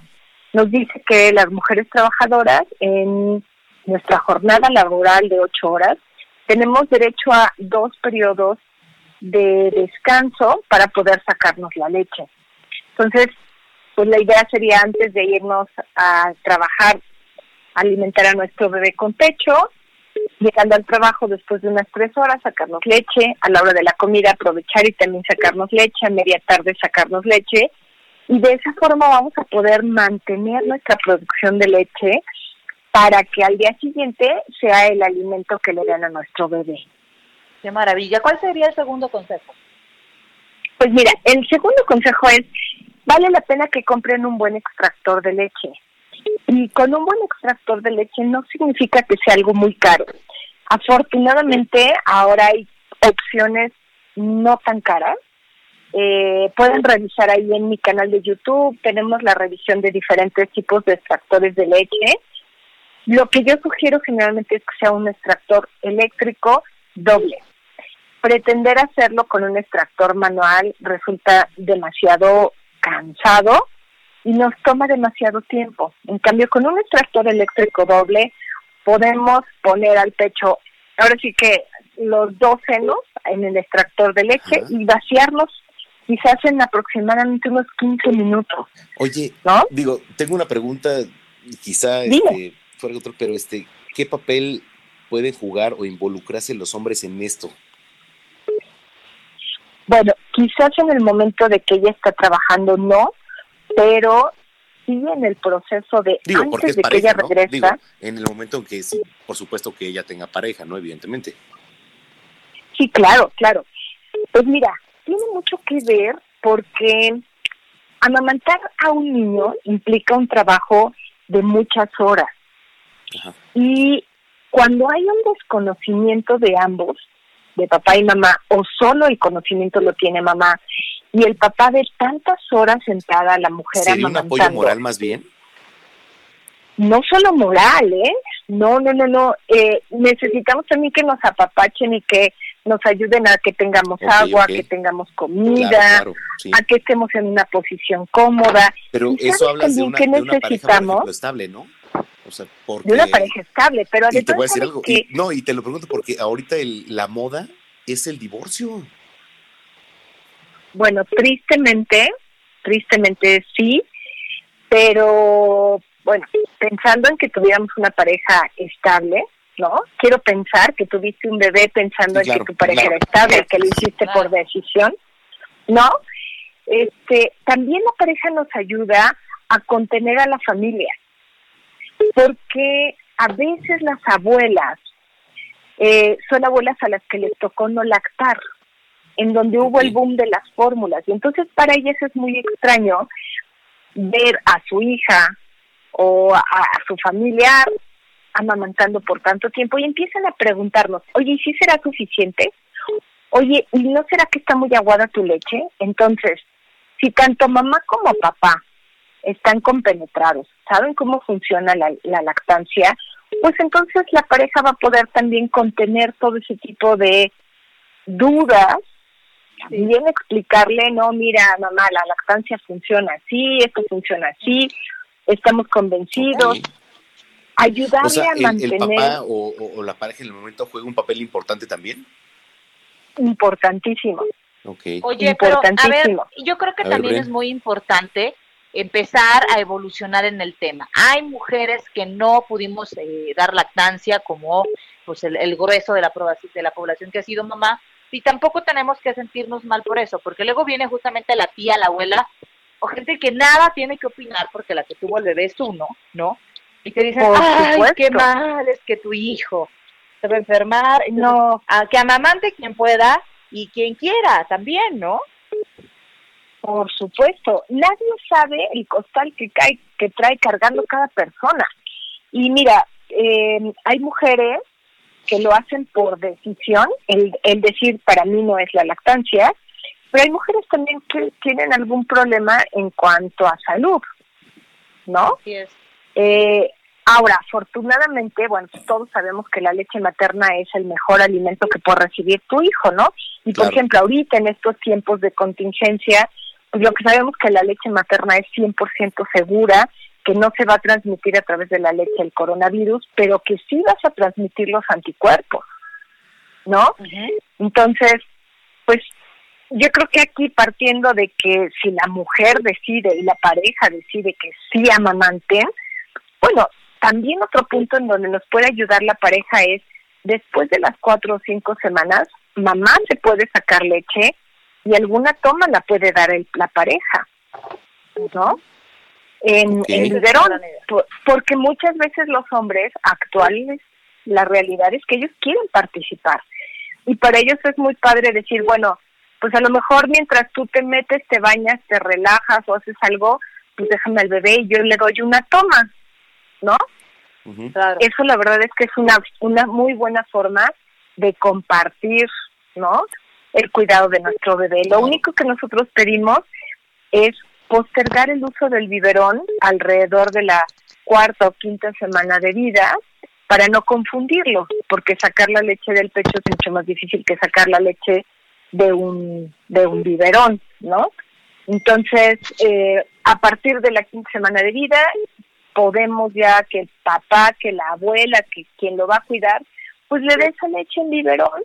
nos dice que las mujeres trabajadoras en nuestra jornada laboral de ocho horas tenemos derecho a dos periodos de descanso para poder sacarnos la leche. Entonces, pues la idea sería antes de irnos a trabajar, alimentar a nuestro bebé con pecho, llegando al trabajo después de unas tres horas, sacarnos leche, a la hora de la comida aprovechar y también sacarnos leche, a media tarde sacarnos leche, y de esa forma vamos a poder mantener nuestra producción de leche para que al día siguiente sea el alimento que le den a nuestro bebé. Qué maravilla. ¿Cuál sería el segundo consejo? Pues mira, el segundo consejo es, vale la pena que compren un buen extractor de leche. Y con un buen extractor de leche no significa que sea algo muy caro. Afortunadamente ahora hay opciones no tan caras. Eh, pueden revisar ahí en mi canal de YouTube, tenemos la revisión de diferentes tipos de extractores de leche. Lo que yo sugiero generalmente es que sea un extractor eléctrico doble. Pretender hacerlo con un extractor manual resulta demasiado cansado y nos toma demasiado tiempo. En cambio, con un extractor eléctrico doble podemos poner al pecho, ahora sí que los dos senos en el extractor de leche y vaciarlos quizás en aproximadamente unos 15 minutos. Oye, ¿no? digo, tengo una pregunta, quizá este, fuera otro, pero este, ¿qué papel pueden jugar o involucrarse los hombres en esto? Bueno, quizás en el momento de que ella está trabajando no, pero sí en el proceso de Digo, antes de que ella ¿no? regresa. Digo, en el momento en que, sí, por supuesto que ella tenga pareja, ¿no? Evidentemente. Sí, claro, claro. Pues mira, tiene mucho que ver porque amamantar a un niño implica un trabajo de muchas horas. Y cuando hay un desconocimiento de ambos, de papá y mamá, o solo el conocimiento lo tiene mamá, y el papá de tantas horas sentada, la mujer ¿Sería un apoyo moral más bien? no solo moral, ¿eh? No, no, no, no. Eh, necesitamos también que nos apapachen y que nos ayuden a que tengamos agua, que tengamos comida, Claro, claro, sí. a que estemos en una posición cómoda. Pero ¿Y eso hablas de una pareja, por ejemplo, estable, ¿no? O sea, porque... De una pareja estable, pero Y te voy a decir ¿sabes algo. y- no, y te lo pregunto porque ahorita el- la moda es el divorcio. Bueno, tristemente, tristemente sí, pero bueno, pensando en que tuviéramos una pareja estable, ¿no? Quiero pensar que tuviste un bebé pensando Sí, en que tu pareja claro. era estable, que lo hiciste por decisión, ¿no? Este, también la pareja nos ayuda a contener a la familia, porque a veces las abuelas eh, son abuelas a las que les tocó no lactar, en donde hubo el boom de las fórmulas. Y entonces para ellas es muy extraño ver a su hija o a, a su familiar amamantando por tanto tiempo y empiezan a preguntarnos, oye, ¿y si será suficiente? Oye, ¿y no será que está muy aguada tu leche? Entonces, si tanto mamá como papá están compenetrados, saben cómo funciona la, la lactancia, pues entonces la pareja va a poder también contener todo ese tipo de dudas, bien explicarle, no, mira, mamá, la lactancia funciona así, esto funciona así, estamos convencidos, ayudarle O sea, a el, el mantener papá o, o- o la pareja en el momento juega un papel importante también. importantísimo. Ok. Oye, pero a ver, Importantísimo. yo creo que A también es muy importante empezar a evolucionar en el tema. Hay mujeres que no pudimos eh, dar lactancia como pues el, el grueso de la, proba- de la población que ha sido mamá y tampoco tenemos que sentirnos mal por eso, porque luego viene justamente la tía, la abuela o gente que nada tiene que opinar porque la que tuvo el bebé es tú, ¿no? Y te dicen, ay, qué mal es que tu hijo. se va a enfermar. no. A, que amamante quien pueda y quien quiera también, ¿no? Por supuesto, nadie sabe el costal que cae, que trae cargando cada persona. Y mira, eh, hay mujeres que lo hacen por decisión, el, el decir para mí no es la lactancia, pero hay mujeres también que tienen algún problema en cuanto a salud, ¿no? Sí es. Eh, ahora, afortunadamente, bueno, todos sabemos que la leche materna es el mejor alimento que puede recibir tu hijo, ¿no? Y por ejemplo, ahorita en estos tiempos de contingencia, lo que sabemos que la leche materna es 100% segura, que no se va a transmitir a través de la leche el coronavirus, pero que sí vas a transmitir los anticuerpos, ¿no? Entonces, pues yo creo que aquí partiendo de que si la mujer decide y la pareja decide que sí amamanten, bueno, también otro punto en donde nos puede ayudar la pareja es después de las cuatro o cinco semanas, mamá se puede sacar leche y alguna toma la puede dar el- la pareja, ¿no? En, Ok. en biberón, por- porque muchas veces los hombres actuales, la realidad es que ellos quieren participar y para ellos es muy padre decir, bueno, pues a lo mejor mientras tú te metes, te bañas, te relajas o haces algo, pues déjame al bebé y yo le doy una toma, ¿no? Eso la verdad es que es una, una muy buena forma de compartir, ¿no? El cuidado de nuestro bebé. Lo único que nosotros pedimos es postergar el uso del biberón alrededor de la cuarta o quinta semana de vida para no confundirlo, porque sacar la leche del pecho es mucho más difícil que sacar la leche de un de un biberón, ¿no? Entonces, eh, a partir de la quinta semana de vida, podemos ya que el papá, que la abuela, que quien lo va a cuidar, pues le dé esa leche en biberón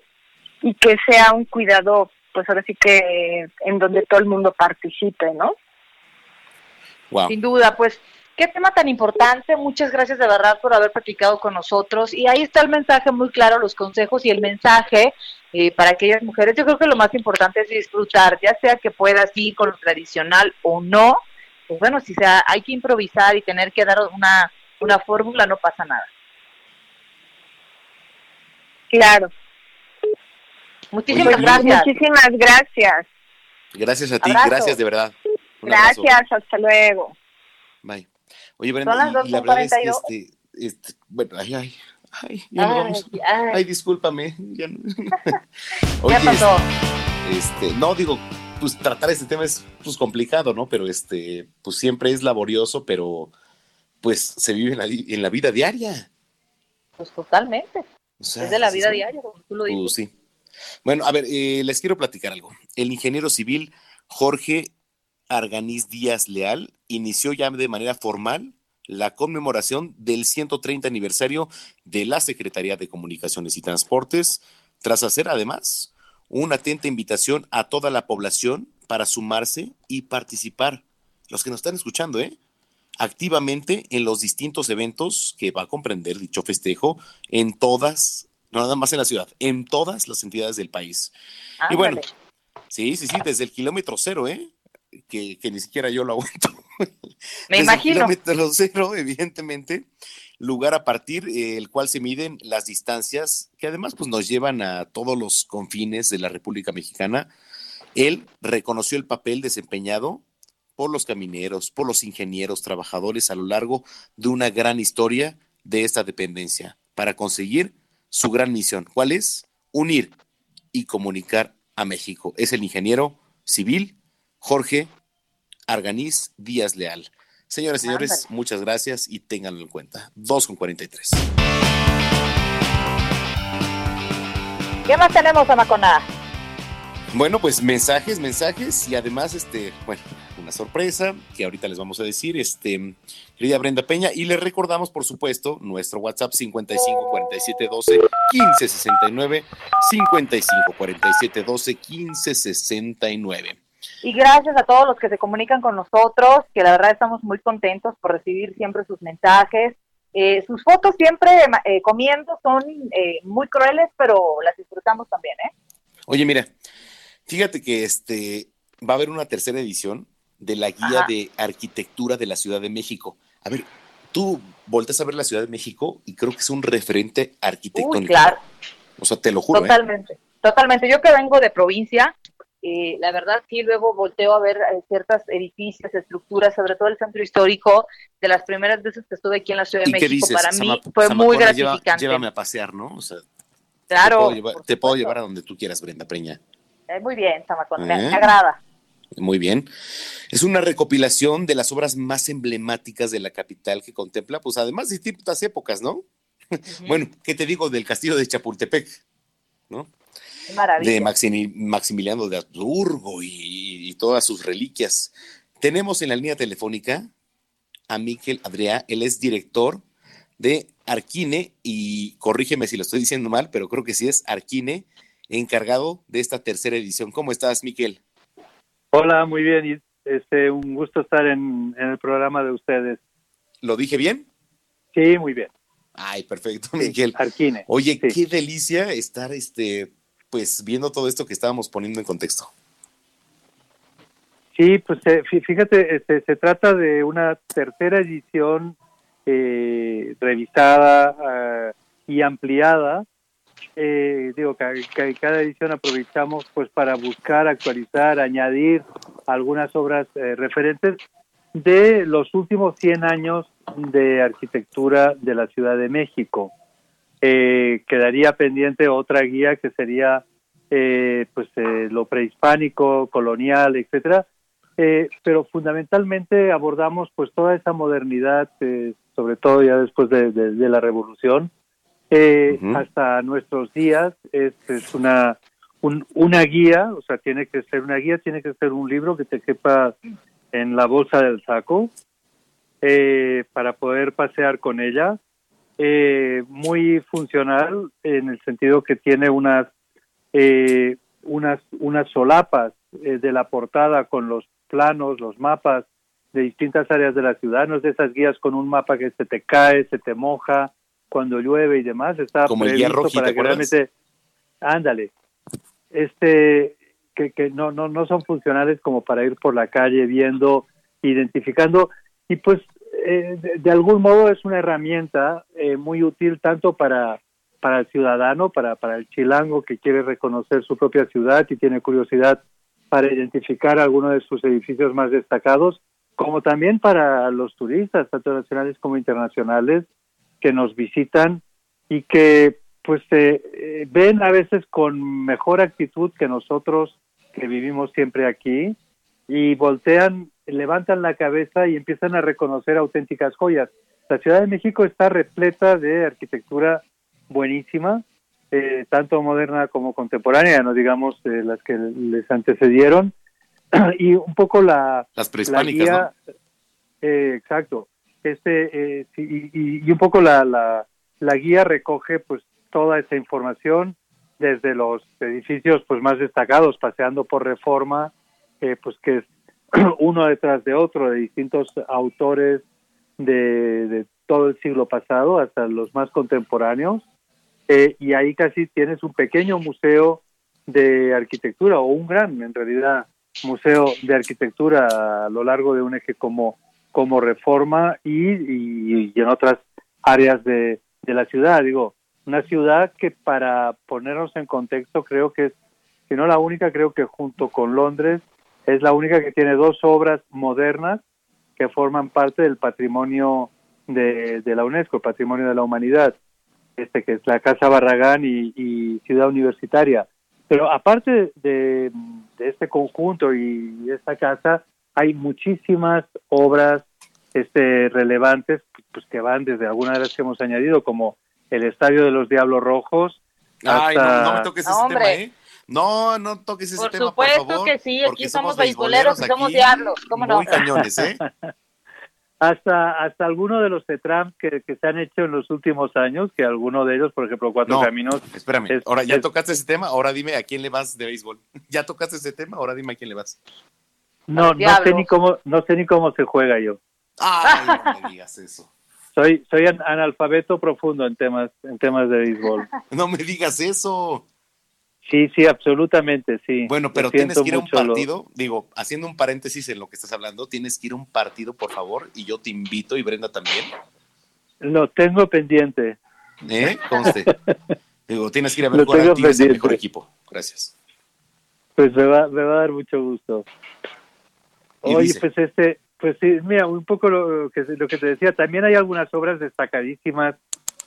y que sea un cuidado, pues ahora sí que en donde todo el mundo participe, ¿no? Wow. Sin duda, pues qué tema tan importante. Muchas gracias de verdad por haber platicado con nosotros. Y ahí está el mensaje muy claro, los consejos y el mensaje eh, para aquellas mujeres. Yo creo que lo más importante es disfrutar, ya sea que puedas ir con lo tradicional o no. Pues bueno, si sea, hay que improvisar y tener que dar una, una fórmula, no pasa nada. Claro. Muchísimas gracias. Muchísimas gracias. Gracias a ti, Abrazo. gracias de verdad. Un abrazo. Gracias, hasta luego. Bye. Oye, Son Brenda, las y, y la verdad es que 2:42. este, este, bueno, ay, ay, ay, ya Ay, vamos. ay. Ay, discúlpame. Ya no. ¿Qué *laughs* Oye, pasó? este, no digo, pues tratar este tema es pues complicado, ¿no? Pero este, pues siempre es laborioso, pero pues se vive en la, en la vida diaria. Pues totalmente. O sea, es de la vida sí. diaria, como tú lo dices. Pues sí. Bueno, a ver, eh, les quiero platicar algo. El ingeniero civil Jorge Arganiz Díaz Leal inició ya de manera formal la conmemoración del 130 aniversario de la Secretaría de Comunicaciones y Transportes, tras hacer además una atenta invitación a toda la población para sumarse y participar. Los que nos están escuchando, ¿eh? activamente en los distintos eventos que va a comprender dicho festejo en todas, no nada más en la ciudad, en todas las entidades del país. Y bueno, sí, sí, sí, desde el kilómetro cero, ¿eh? Que, que ni siquiera yo lo aguanto. *laughs* Me Desde imagino. El kilómetro cero, evidentemente, lugar a partir eh, el cual se miden las distancias que además pues, nos llevan a todos los confines de la República Mexicana. Él reconoció el papel desempeñado por los camineros, por los ingenieros, trabajadores a lo largo de una gran historia de esta dependencia para conseguir su gran misión. ¿Cuál es? Unir y comunicar a México. Es el ingeniero civil Jorge Arganiz Díaz Leal. Señoras y señores, Ándale. muchas gracias y ténganlo en cuenta. 2 con 43. ¿Qué más tenemos, Amacona? Bueno, pues mensajes, mensajes y además, este, bueno, una sorpresa que ahorita les vamos a decir, este, querida Brenda Peña, y les recordamos, por supuesto, nuestro WhatsApp 55 47 12 15 69, 55 47 12 15 69. Y gracias a todos los que se comunican con nosotros, que la verdad estamos muy contentos por recibir siempre sus mensajes. Eh, sus fotos siempre eh, comiendo son eh, muy crueles, pero las disfrutamos también, ¿eh? Oye, mira, fíjate que este va a haber una tercera edición de la guía Ajá. de arquitectura de la Ciudad de México. A ver, tú volteas a ver la Ciudad de México y creo que es un referente arquitectónico. Uy, claro. O sea, te lo juro. ¿eh? Totalmente, totalmente. Yo que vengo de provincia, eh, la verdad sí luego volteo a ver eh, ciertos edificios, estructuras, sobre todo el centro histórico, de las primeras veces que estuve aquí en la Ciudad de ¿Y qué México, dices? para mí Sama- fue muy lleva- gratificante. llévame a pasear, ¿no? O sea, claro, te puedo llevar, te puedo llevar a donde tú quieras, Brenda Preña. Eh, muy bien, Zamacón, me, ¿Eh? me agrada. Muy bien. Es una recopilación de las obras más emblemáticas de la capital que contempla, pues además de distintas épocas, ¿no? Bueno, ¿qué te digo del castillo de Chapultepec? ¿No? Maravilla. de Maxini- Maximiliano de Habsburgo y, y todas sus reliquias. Tenemos en la línea telefónica a Miquel Adrià, él es director de Arquine y corrígeme si lo estoy diciendo mal, pero creo que sí es Arquine, encargado de esta tercera edición. ¿Cómo estás, Miquel? Hola, muy bien. Este, un gusto estar en, en el programa de ustedes. ¿Lo dije bien? Sí, muy bien. Ay, perfecto, Miguel. Arquine. Oye, qué delicia estar este pues viendo todo esto que estábamos poniendo en contexto. Sí, pues eh, fí- fíjate, este, se trata de una tercera edición eh, revisada ah, y ampliada. Eh, digo, ca- cada edición aprovechamos pues para buscar, actualizar, añadir algunas obras eh, referentes de los últimos 100 años de arquitectura de la Ciudad de México. Eh, quedaría pendiente otra guía que sería eh, pues eh, lo prehispánico, colonial, etcétera. Pero fundamentalmente abordamos pues toda esa modernidad, sobre todo ya después de, de- de la revolución, eh, hasta nuestros días. Es, es una un- una guía, o sea, tiene que ser una guía, tiene que ser un libro que te quepa en la bolsa del saco eh, para poder pasear con ella. Eh, muy funcional en el sentido que tiene unas eh, unas unas solapas eh, de la portada con los planos, los mapas de distintas áreas de la ciudad, no es de esas guías con un mapa que se te cae, se te moja cuando llueve y demás, está Como el guía previsto Roji, para ¿te que realmente ándale. Este que, que no no no son funcionales como para ir por la calle viendo, identificando y pues eh, de, de algún modo es una herramienta eh, muy útil tanto para para el ciudadano, para, para el chilango que quiere reconocer su propia ciudad y tiene curiosidad para identificar alguno de sus edificios más destacados, como también para los turistas, tanto nacionales como internacionales, que nos visitan y que pues eh, ven a veces con mejor actitud que nosotros que vivimos siempre aquí y voltean, levantan la cabeza y empiezan a reconocer auténticas joyas. La Ciudad de México está repleta de arquitectura buenísima, eh, tanto moderna como contemporánea, no digamos eh, las que les antecedieron, *clears throat* y un poco la, Las prehispánicas, la guía, eh, exacto, este eh, y, y- un poco la, la, la guía recoge pues toda esa información desde los edificios pues más destacados, paseando por Reforma, eh, pues que es *clears throat* uno detrás de otro de distintos autores de, de todo el siglo pasado hasta los más contemporáneos eh, y ahí casi tienes un pequeño museo de arquitectura o un gran en realidad museo de arquitectura a lo largo de un eje como como reforma y, y- en otras áreas de, de la ciudad digo una ciudad que para ponernos en contexto creo que es si no la única creo que junto con Londres es la única que tiene dos obras modernas que forman parte del patrimonio de, de la UNESCO, patrimonio de la humanidad, este que es la Casa Barragán y, y Ciudad Universitaria. Pero aparte de, de este conjunto y esta casa, hay muchísimas obras este, relevantes pues que van desde algunas de las que hemos añadido, como el Estadio de los Diablos Rojos. Ay, no, me toques ese tema, ¿eh? No, no toques ese Por tema, supuesto por favor. que sí, aquí somos beisboleros y somos diablos, ¿cómo no? Muy cañones, ¿eh? *laughs* hasta hasta alguno de los TETRAM que, que se han hecho en los últimos años, que alguno de ellos, por ejemplo, Cuatro No, Caminos. Espérame, es- ahora ya es- tocaste ese tema, ahora dime a quién le vas de béisbol. *laughs* Ya tocaste ese tema, ahora dime a quién le vas. No, no sé ni cómo, no sé ni cómo se juega yo. *laughs* Ay, no me digas eso. Soy soy an- analfabeto profundo en temas en temas de béisbol. *laughs* No me digas eso. Sí, sí, absolutamente, sí. Bueno, pero tienes que ir a un lo- partido, digo, haciendo un paréntesis en lo que estás hablando, tienes que ir a un partido, por favor, y yo te invito, y Brenda también, Lo tengo pendiente. ¿Eh? Conste. *laughs* Digo, tienes que ir a ver a Tigres, el mejor equipo. Gracias. Pues me va, me va a dar mucho gusto. Y Oye, dice- pues este, pues sí, mira, un poco lo que, lo que te decía, también hay algunas obras destacadísimas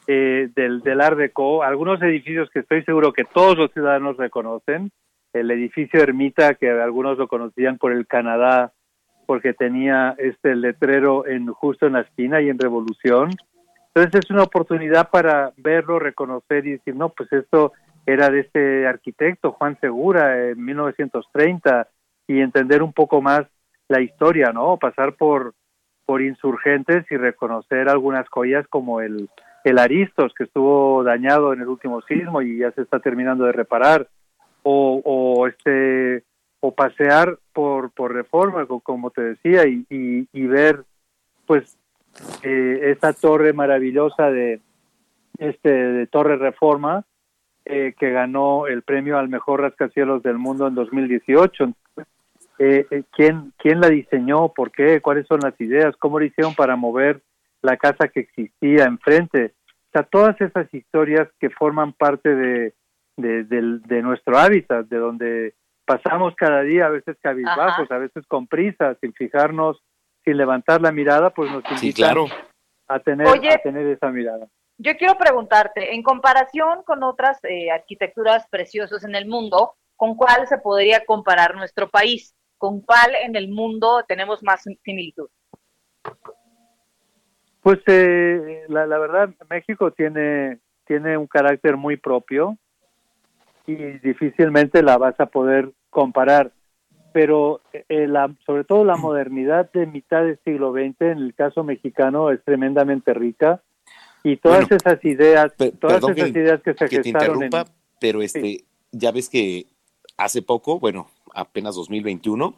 eh, del, del Art Deco, algunos edificios que estoy seguro que todos los ciudadanos reconocen, el edificio Ermita, que algunos lo conocían por el Canadá, porque tenía este letrero en justo en la esquina y en Revolución. Entonces es una oportunidad para verlo, reconocer y decir, no, pues esto era de este arquitecto, Juan Segura, en 1930, y entender un poco más la historia, ¿no? Pasar por, por insurgentes y reconocer algunas joyas como el, el Aristos, que estuvo dañado en el último sismo y ya se está terminando de reparar, o, o este o pasear por, por reforma, co- como te decía, y, y, y ver pues eh, esta torre maravillosa de este de Torre Reforma eh, que ganó el premio al mejor rascacielos del mundo en 2018. Eh, eh, ¿quién, ¿Quién la diseñó? ¿Por qué? ¿Cuáles son las ideas? ¿Cómo lo hicieron para mover la casa que existía enfrente? O sea, todas esas historias que forman parte de, de, nuestro hábitat, de donde pasamos cada día, a veces cabizbajos, a veces con prisa, sin fijarnos, sin levantar la mirada, pues nos invitan claro. a tener Oye. a tener esa mirada. Yo quiero preguntarte, en comparación con otras eh, arquitecturas preciosas en el mundo, ¿con cuál se podría comparar nuestro país? ¿Con cuál en el mundo tenemos más similitud? Pues eh, la, la verdad, México tiene, tiene un carácter muy propio y difícilmente la vas a poder comparar. Pero eh, la, sobre todo la modernidad de mitad del siglo XX, en el caso mexicano, es tremendamente rica. Y todas Bueno, esas ideas, todas esas que, ideas que se que te gestaron en, interrumpa, pero este, ya ves que hace poco, bueno, apenas 2021,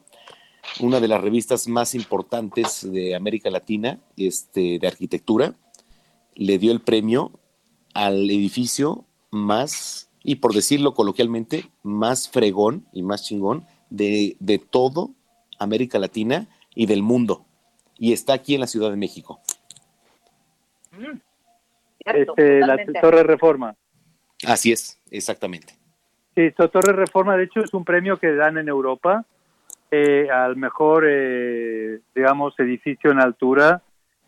una de las revistas más importantes de América Latina, este, de arquitectura, le dio el premio al edificio más, y por decirlo coloquialmente, más fregón y más chingón de, de todo América Latina y del mundo. Y está aquí en la Ciudad de México. este, la Torre Reforma. Así es, exactamente. Sí, so- Torre Reforma, de hecho, es un premio que dan en Europa eh, al mejor, eh, digamos, edificio en altura.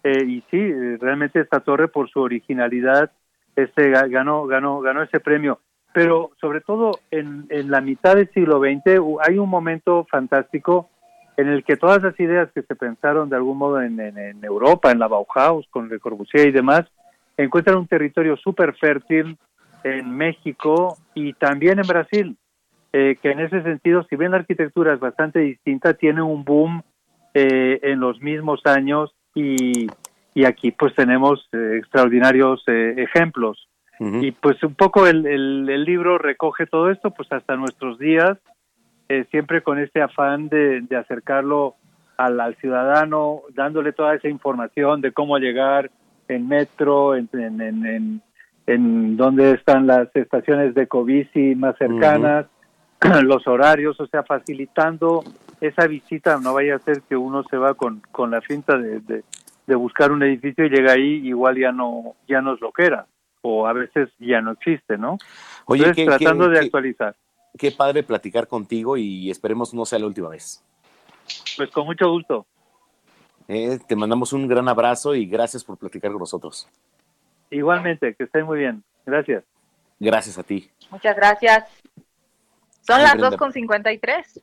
eh, y sí, realmente esta torre, por su originalidad, este ga- ganó, ganó, ganó ese premio. Pero sobre todo en, la mitad del siglo XX hay un momento fantástico en el que todas las ideas que se pensaron de algún modo en, en- en Europa, en la Bauhaus, con Le Corbusier y demás, encuentran un territorio súper fértil en México y también en Brasil, eh, que en ese sentido, si bien la arquitectura es bastante distinta, tiene un boom eh, en los mismos años y, y aquí pues tenemos eh, extraordinarios eh, ejemplos. Y pues un poco el, el, el libro recoge todo esto pues hasta nuestros días, eh, siempre con este afán de, de acercarlo al, al ciudadano, dándole toda esa información de cómo llegar en metro, en, en, en, en, dónde están las estaciones de Covici más cercanas, *clears throat* los horarios, o sea, facilitando esa visita, no vaya a ser que uno se va con, con la finta de, de, de buscar un edificio y llega ahí, igual ya no, ya no es lo que era, o a veces ya no existe, ¿no? Oye, Entonces, qué- tratando qué- de qué- actualizar. Qué padre platicar contigo y esperemos no sea la última vez. Pues con mucho gusto. Eh, te mandamos un gran abrazo y gracias por platicar con nosotros. Igualmente, que estén muy bien. Gracias. Gracias a ti. Muchas gracias. Son Sí, las Brenda. dos con 53.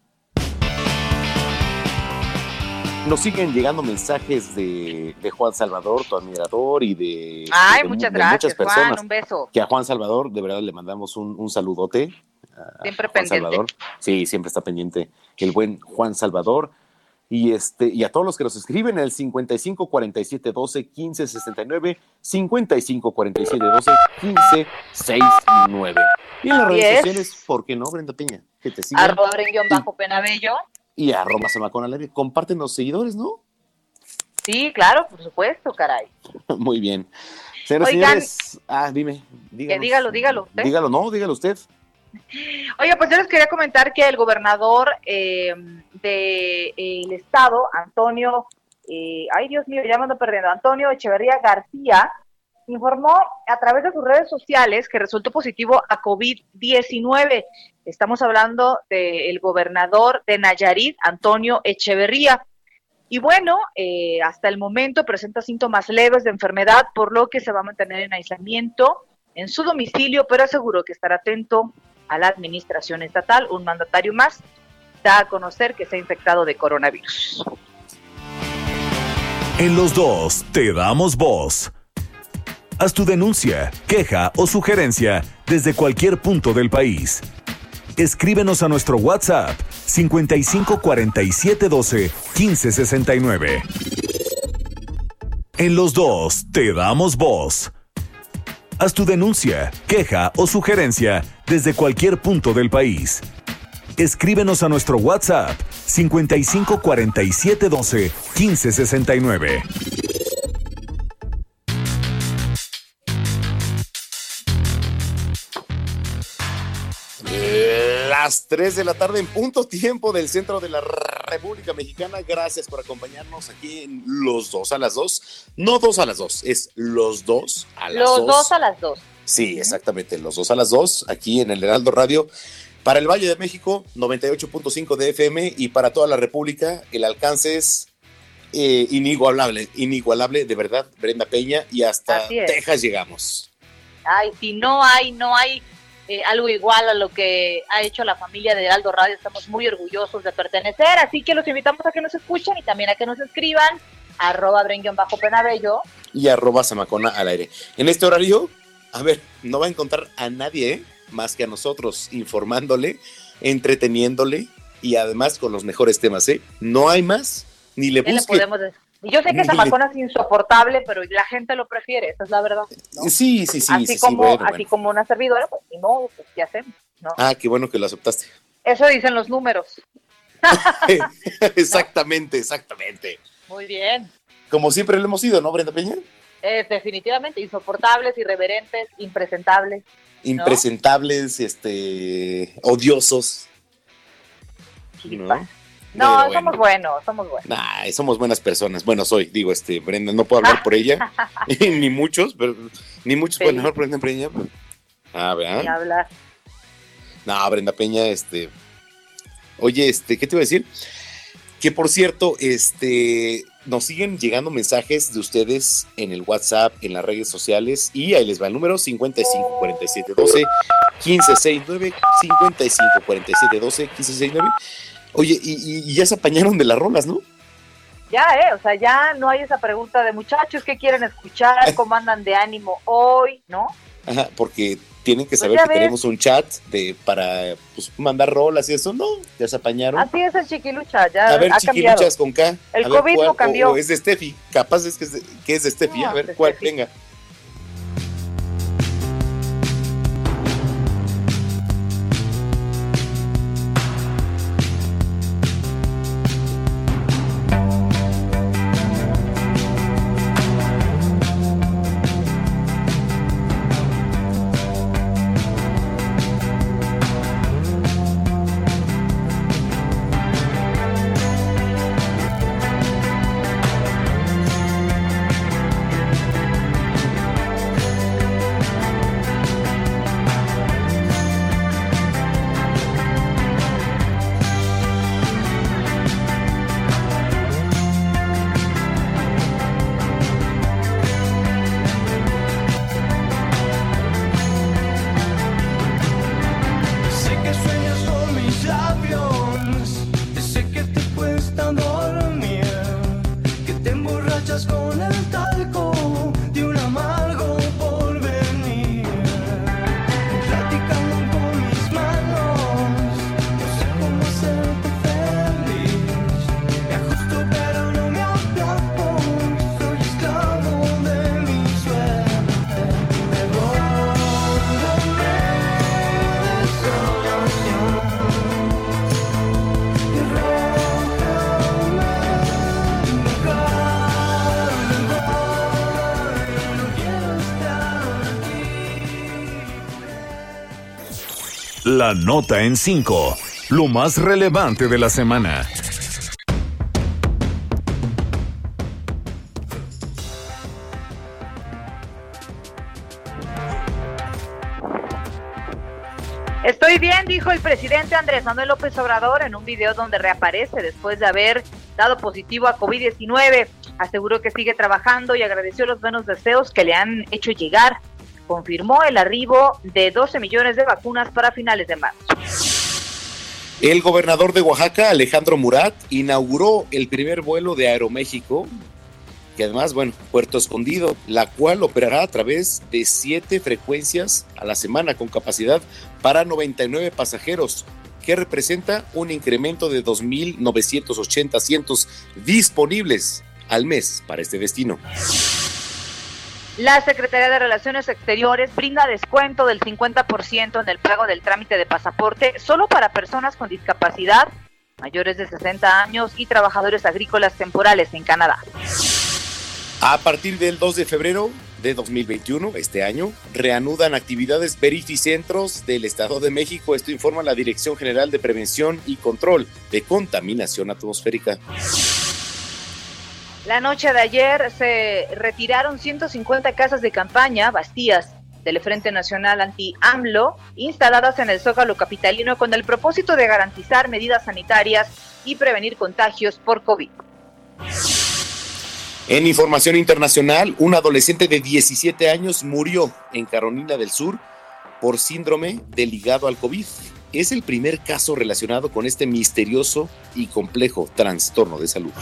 Nos siguen llegando mensajes de, de Juan Salvador, tu admirador, y de, Ay, de- muchas de gracias, muchas personas. Juan. Un beso. Que a Juan Salvador, de verdad, le mandamos un, un saludote. Siempre Juan pendiente. Salvador. Sí, siempre está pendiente el buen Juan Salvador. Y, este, y a todos los que nos escriben el 55 47 12 15 69, 55 47 12 15 69. Y en las redes es. sociales, ¿por qué no, Brenda Peña? Que te sigan. Arroba guion bajo penabello. Y arroba Samacón al aire. Comparten los seguidores, ¿no? Sí, claro, por supuesto, caray. *laughs* Muy bien. Señoras y Oigan. señores, ah, dime. díganos. dígalo, dígalo usted. Dígalo, no, dígalo usted. Oye, pues yo les quería comentar que el gobernador eh, del estado, Antonio, eh, ay Dios mío, ya me ando perdiendo, Antonio Echeverría García, informó a través de sus redes sociales que resultó positivo a COVID-19. Estamos hablando del gobernador de Nayarit, Antonio Echeverría. Y bueno, eh, hasta el momento presenta síntomas leves de enfermedad, por lo que se va a mantener en aislamiento en su domicilio, pero aseguró que estará atento a la administración estatal. Un mandatario más da a conocer que se ha infectado de coronavirus. En los dos te damos voz. Haz tu denuncia, queja o sugerencia desde cualquier punto del país. Escríbenos a nuestro WhatsApp 55 47 12 15 69. En los dos te damos voz. Haz tu denuncia, queja o sugerencia desde cualquier punto del país. Escríbenos a nuestro WhatsApp 55 47 12 15 69. Las 3 de la tarde en punto tiempo del centro de la República Mexicana. Gracias por acompañarnos aquí en Los Dos a las Dos. No dos a las dos, es Los Dos a las Los Dos. dos a las dos. Sí, exactamente, Los Dos a las Dos, aquí en el Heraldo Radio. Para el Valle de México, 98.5 de FM y para toda la República, el alcance es eh, inigualable, inigualable, de verdad, Brenda Peña, y hasta. Texas llegamos. Ay, si no hay, no hay eh, algo igual a lo que ha hecho la familia de Heraldo Radio, estamos muy orgullosos de pertenecer, así que los invitamos a que nos escuchen y también a que nos escriban, arroba bajo penabello. y arroba Samacona al aire. En este horario, a ver, no va a encontrar a nadie ¿eh? más que a nosotros, informándole, entreteniéndole y además con los mejores temas, ¿eh? No hay más, ni le ¿Qué le busque. podemos decir? Y Yo sé que Zamacona es insoportable, pero la gente lo prefiere, esa es la verdad. Sí, sí, sí, así sí, sí, como, bueno, así bueno. como una servidora, pues ni modo, pues ¿qué hacemos? ¿no? Ah, qué bueno que lo aceptaste. Eso dicen los números. *laughs* *laughs* exactamente, exactamente. Muy bien. Como siempre lo hemos sido, ¿no, Brenda Peña? Es definitivamente insoportables, irreverentes, impresentables. ¿no? Impresentables, este, odiosos. ¿no? No, bueno. somos buenos, somos buenos. Nah, somos buenas personas. Bueno, soy, digo, este, Brenda, no puedo hablar por ella, *laughs* *laughs* ni muchos, pero ni muchos pueden hablar por Brenda Peña. Ah, ¿verdad? Ni hablar. No, Brenda Peña, este. Oye, este, ¿qué te iba a decir? Que por cierto, este, nos siguen llegando mensajes de ustedes en el WhatsApp, en las redes sociales, y ahí les va el número 55 47 12 15 69 55 47 12 15 69. Oye, y, y- y ya se apañaron de las rolas, ¿no? Ya, ¿eh? O sea, ya no hay esa pregunta de muchachos, ¿qué quieren escuchar? ¿Cómo andan de ánimo hoy? ¿No? Ajá, porque tienen que saber Pues ya que ves. tenemos un chat de para pues, mandar rolas y eso, ¿no? Ya se apañaron. Así es el chiquilucha, ya A ver, ha cambiado. chiquiluchas con K. El A ver, COVID ¿cuál? no cambió. O, es de Steffi. Capaz es que es de, que es de Steffi. No, a ver, ¿cuál? Steffi. Venga. La nota en 5. Lo más relevante de la semana. Estoy bien, dijo el presidente Andrés Manuel López Obrador en un video donde reaparece después de haber dado positivo a COVID-19. Aseguró que sigue trabajando y agradeció los buenos deseos que le han hecho llegar. Confirmó el arribo de 12 millones de vacunas para finales de marzo. El gobernador de Oaxaca, Alejandro Murat, inauguró el primer vuelo de Aeroméxico, que además, bueno, Puerto Escondido, la cual operará a través de siete frecuencias a la semana con capacidad para 99 pasajeros, que representa un incremento de 2.980 asientos disponibles al mes para este destino. La Secretaría de Relaciones Exteriores brinda descuento del 50% en el pago del trámite de pasaporte solo para personas con discapacidad, mayores de 60 años y trabajadores agrícolas temporales en Canadá. A partir del 2 de febrero de 2021, este año, reanudan actividades verificentros del Estado de México. Esto informa la Dirección General de Prevención y Control de Contaminación Atmosférica. La noche de ayer se retiraron 150 casas de campaña vacías del Frente Nacional Anti-AMLO instaladas en el Zócalo Capitalino con el propósito de garantizar medidas sanitarias y prevenir contagios por COVID. En información internacional, un adolescente de 17 años murió en Carolina del Sur por síndrome de ligado al COVID. Es el primer caso relacionado con este misterioso y complejo trastorno de salud.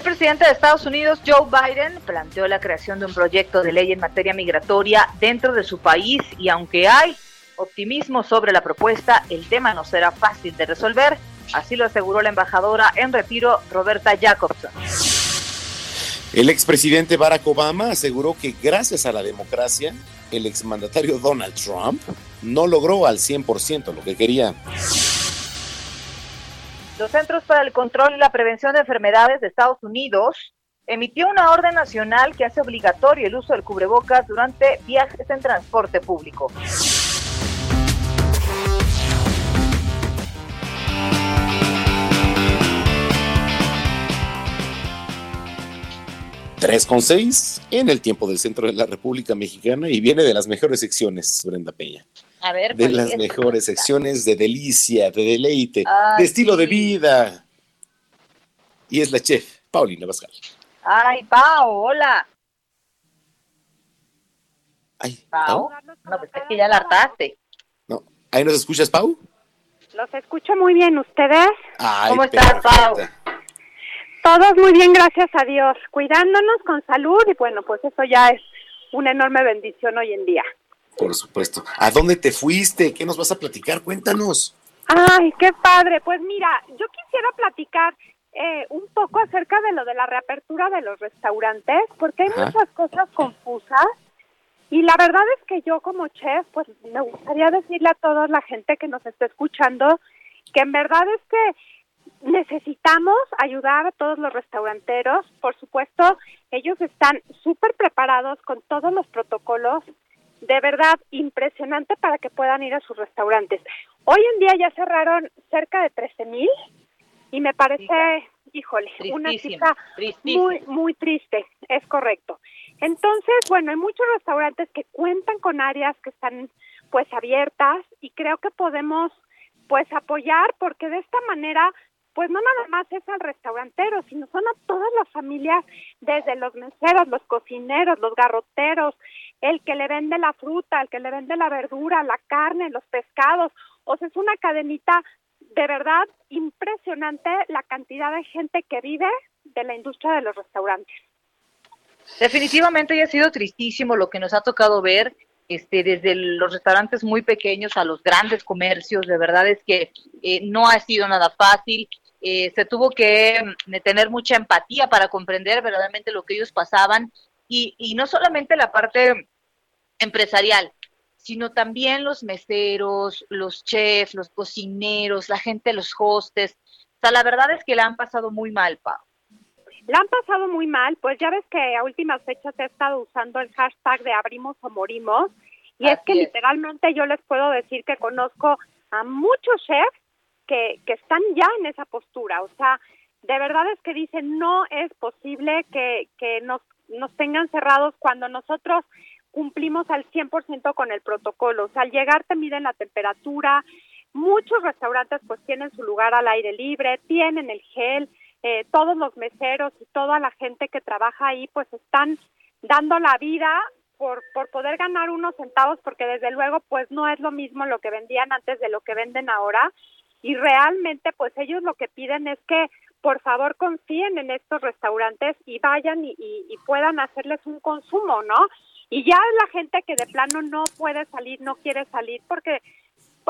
El presidente de Estados Unidos, Joe Biden, planteó la creación de un proyecto de ley en materia migratoria dentro de su país y aunque hay optimismo sobre la propuesta, el tema no será fácil de resolver, así lo aseguró la embajadora en retiro, Roberta Jacobson. El expresidente Barack Obama aseguró que gracias a la democracia, el exmandatario Donald Trump no logró al 100% lo que quería. Los Centros para el Control y la Prevención de Enfermedades de Estados Unidos emitió una orden nacional que hace obligatorio el uso del cubrebocas durante viajes en transporte público. Tres con seis en el tiempo del centro de la República Mexicana y viene de las mejores secciones, Brenda Peña. A ver, de ¿cuál las es? mejores secciones de delicia, de deleite, de estilo de vida. Y es la chef, Paulina Pascal. Ay, Pau, hola. Ay, Pau. No, pues es que ya la hartaste. No, ¿ahí nos escuchas, Pau? Los escucho muy bien, ¿ustedes? Ay, ¿Cómo estás, Pau? Todos muy bien, gracias a Dios. Cuidándonos con salud y bueno, pues eso ya es una enorme bendición hoy en día. Por supuesto. ¿A dónde te fuiste? ¿Qué nos vas a platicar? Cuéntanos. Ay, qué padre. Pues mira, yo quisiera platicar eh, un poco acerca de lo de la reapertura de los restaurantes, porque hay Ajá. muchas cosas confusas. Y la verdad es que yo como chef, pues me gustaría decirle a toda la gente que nos está escuchando que en verdad es que necesitamos ayudar a todos los restauranteros. Por supuesto, ellos están súper preparados con todos los protocolos. De verdad, impresionante para que puedan ir a sus restaurantes. Hoy en día ya cerraron cerca de 13 mil y me parece, híjole, una cifra muy, muy triste, es correcto. Entonces, bueno, hay muchos restaurantes que cuentan con áreas que están pues abiertas y creo que podemos pues apoyar porque de esta manera pues no nada más es al restaurantero, sino son a todas las familias, desde los meseros, los cocineros, los garroteros, el que le vende la fruta, el que le vende la verdura, la carne, los pescados. O sea, es una cadenita de verdad impresionante la cantidad de gente que vive de la industria de los restaurantes. Definitivamente ya ha sido tristísimo lo que nos ha tocado ver, este, desde los restaurantes muy pequeños a los grandes comercios. De verdad es que eh, no ha sido nada fácil. Eh, se tuvo que mm, tener mucha empatía para comprender verdaderamente lo que ellos pasaban y, no solamente la parte empresarial, sino también los meseros, los chefs, los cocineros, la gente, los hostes. O sea, la verdad es que la han pasado muy mal, Pau. La han pasado muy mal, pues ya ves que a últimas fechas he estado usando el hashtag de abrimos o morimos y es que es. literalmente yo les puedo decir que conozco a muchos chefs que, que están ya en esa postura, o sea, de verdad es que dicen no es posible que, que nos, nos tengan cerrados cuando nosotros cumplimos al 100% con el protocolo. O sea, al llegar te miden la temperatura, muchos restaurantes pues tienen su lugar al aire libre, tienen el gel, eh, todos los meseros y toda la gente que trabaja ahí pues están dando la vida por, por poder ganar unos centavos porque desde luego pues no es lo mismo lo que vendían antes de lo que venden ahora y realmente pues ellos lo que piden es que por favor confíen en estos restaurantes y vayan y, y, y puedan hacerles un consumo, ¿no? Y ya la gente que de plano no puede salir, no quiere salir porque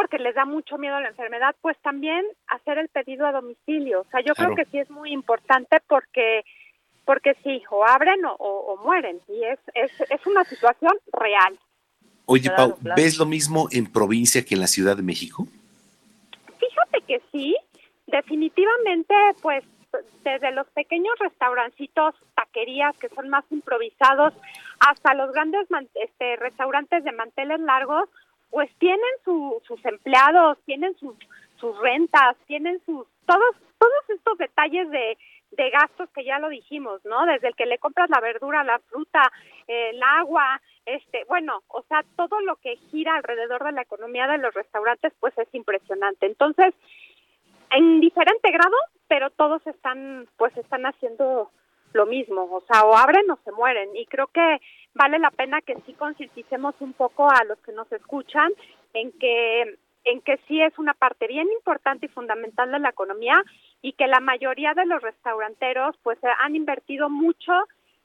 porque les da mucho miedo a la enfermedad, pues también hacer el pedido a domicilio. O sea, yo Claro. creo que sí es muy importante porque porque sí, o abren o, o- o mueren. Y es, es, es una situación real. Oye, Pau. ¿ves lo mismo en provincia que en la Ciudad de México? Fíjate que sí, definitivamente, pues desde los pequeños restaurancitos, taquerías que son más improvisados, hasta los grandes este, restaurantes de manteles largos, pues tienen su- sus empleados, tienen sus, sus rentas, tienen sus todos todos estos detalles de, de gastos que ya lo dijimos, ¿no? Desde el que le compras la verdura, la fruta, el agua, este, bueno, o sea, todo lo que gira alrededor de la economía de los restaurantes, pues es impresionante. Entonces, en diferente grado, pero todos están, pues están haciendo lo mismo, o sea, o abren o se mueren. Y creo que vale la pena que sí concienticemos un poco a los que nos escuchan en que en que sí es una parte bien importante y fundamental de la economía y que la mayoría de los restauranteros pues han invertido mucho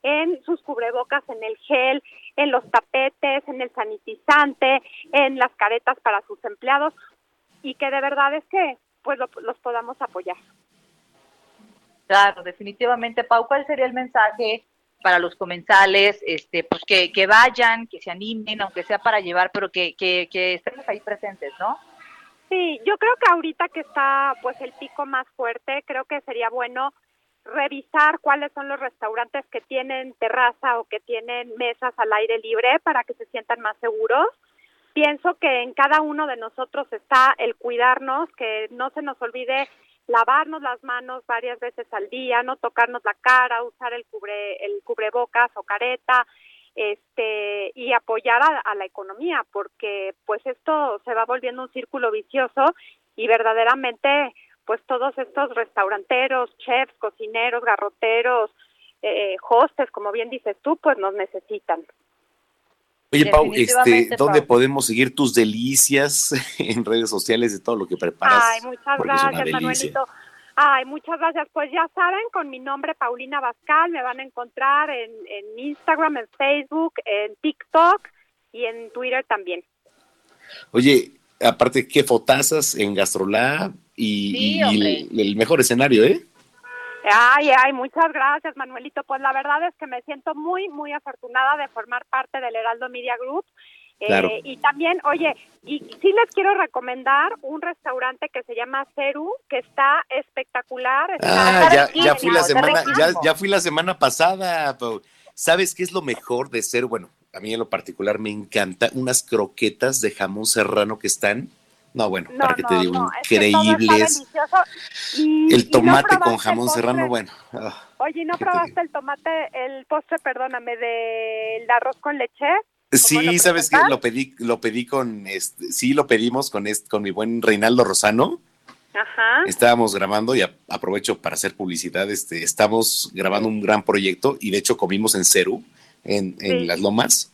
en sus cubrebocas, en el gel, en los tapetes, en el sanitizante, en las caretas para sus empleados y que de verdad es que pues lo- los podamos apoyar. Claro, definitivamente, Pau, ¿cuál sería el mensaje para los comensales? Este, pues que, que vayan, que se animen, aunque sea para llevar, pero que, que, que estemos ahí presentes, ¿no? Sí, yo creo que ahorita que está pues el pico más fuerte, creo que sería bueno revisar cuáles son los restaurantes que tienen terraza o que tienen mesas al aire libre para que se sientan más seguros. Pienso que en cada uno de nosotros está el cuidarnos, que no se nos olvide lavarnos las manos varias veces al día, no tocarnos la cara, usar el cubre el cubrebocas o careta, este y apoyar a, a la economía porque pues esto se va volviendo un círculo vicioso y verdaderamente pues todos estos restauranteros, chefs, cocineros, garroteros, eh, hostes, como bien dices tú, pues nos necesitan. Oye, Pau, este, ¿dónde Pau. podemos seguir tus delicias *laughs* en redes sociales de todo lo que preparas? Ay, muchas gracias. Manuelito. Ay, muchas gracias. Pues ya saben, con mi nombre Paulina Bascal me van a encontrar en, en Instagram, en Facebook, en TikTok y en Twitter también. Oye, aparte, qué fotazas en Gastrolab y, Sí, y- y hombre. el, el mejor escenario, ¿eh? Ay, ay, muchas gracias, Manuelito. Pues la verdad es que me siento muy, muy afortunada de formar parte del Heraldo Media Group. Eh, Claro. y también, oye, y sí les quiero recomendar un restaurante que se llama Ceru, que está espectacular. está Ah, ya, ya fui la semana, ya, ya fui la semana pasada. Pau. ¿Sabes qué es lo mejor de ser? Bueno, a mí en lo particular me encanta unas croquetas de jamón serrano que están. No, bueno, No, para que te digo, no, es que todo está increíbles. Y- El tomate con jamón serrano, bueno. ah. Oye, ¿no ¿qué te probaste el tomate, el postre, perdóname, del arroz con leche? Sí, sabes que lo pedí, lo pedí con, este, sí, lo pedimos con, este, con mi buen Reinaldo Rosano. Ajá. Estábamos grabando y a- aprovecho para hacer publicidad. Este, estamos grabando un gran proyecto y de hecho comimos en Ceru, en, en Sí. las Lomas.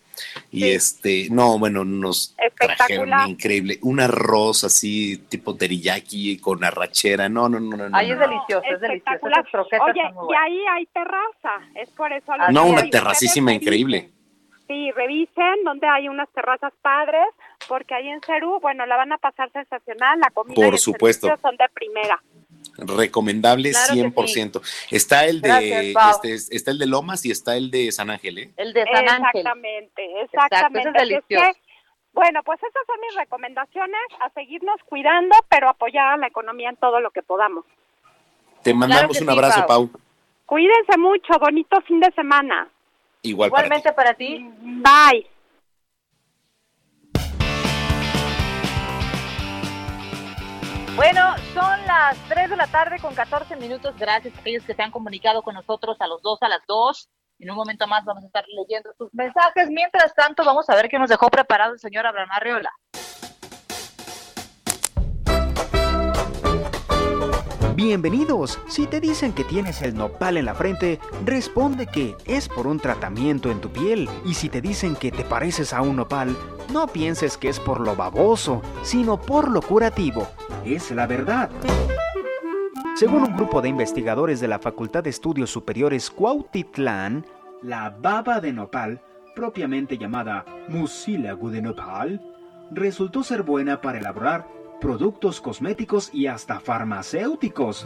Y este, no, bueno, nos trajeron increíble. Un arroz así, tipo teriyaki con arrachera. No, no, no, no. no, Ay, es no. delicioso, es delicioso. Espectacular. Esas croquetas Oye, y ahí hay terraza, es por eso. lo No, una terracísima increíble. Sí, revisen donde hay unas terrazas padres, porque ahí en Cerú, bueno, la van a pasar sensacional, la comida Por y el supuesto. son de primera. Recomendable Claro que 100%. Está el de Gracias, este, está el de Lomas y está el de San Ángel, ¿eh? El de San Ángel. Exactamente, exactamente. es Así es que, delicioso. bueno, pues esas son mis recomendaciones, a seguirnos cuidando, pero apoyar a la economía en todo lo que podamos. Te mandamos un sí, abrazo, Pau. Pau. Cuídense mucho, bonito fin de semana. Igual para ti. Igualmente para ti. Bye. Bueno, son las 3 de la tarde con 14 minutos. Gracias a aquellos que se han comunicado con nosotros a los dos, a las 2. En un momento más vamos a estar leyendo sus mensajes. Mientras tanto, vamos a ver qué nos dejó preparado el señor Abraham Arreola. Bienvenidos. Si te dicen que tienes el nopal en la frente, responde que es por un tratamiento en tu piel. Y si te dicen que te pareces a un nopal, no pienses que es por lo baboso, sino por lo curativo. Es la verdad. Según un grupo de investigadores de la Facultad de Estudios Superiores Cuautitlán, la baba de nopal, propiamente llamada mucílago de nopal, resultó ser buena para elaborar productos cosméticos y hasta farmacéuticos.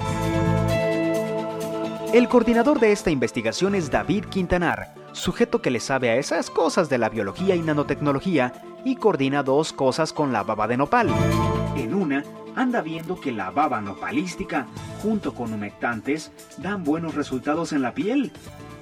El coordinador de esta investigación es David Quintanar, sujeto que le sabe a esas cosas de la biología y nanotecnología y coordina dos cosas con la baba de nopal. En una, anda viendo que la baba nopalística, junto con humectantes, dan buenos resultados en la piel.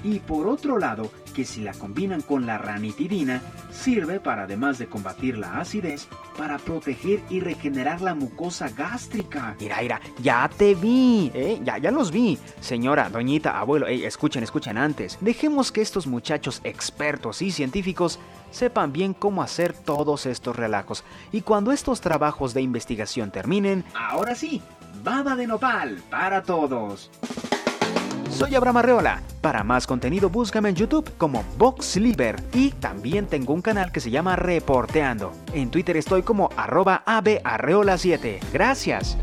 Y por otro lado, que si la combinan con la ranitidina, sirve para además de combatir la acidez, para proteger y regenerar la mucosa gástrica. Mira, mira, ya te vi, ¿eh? Ya, ya los vi. Señora, doñita, abuelo, escuchen, escuchen antes. Dejemos que estos muchachos expertos y científicos sepan bien cómo hacer todos estos relajos. Y cuando estos trabajos de investigación terminen, ahora sí, baba de nopal para todos. Soy Abraham Arreola. Para más contenido búscame en YouTube como VoxLiber y también tengo un canal que se llama Reporteando. En Twitter estoy como arroba abearreola7. Gracias.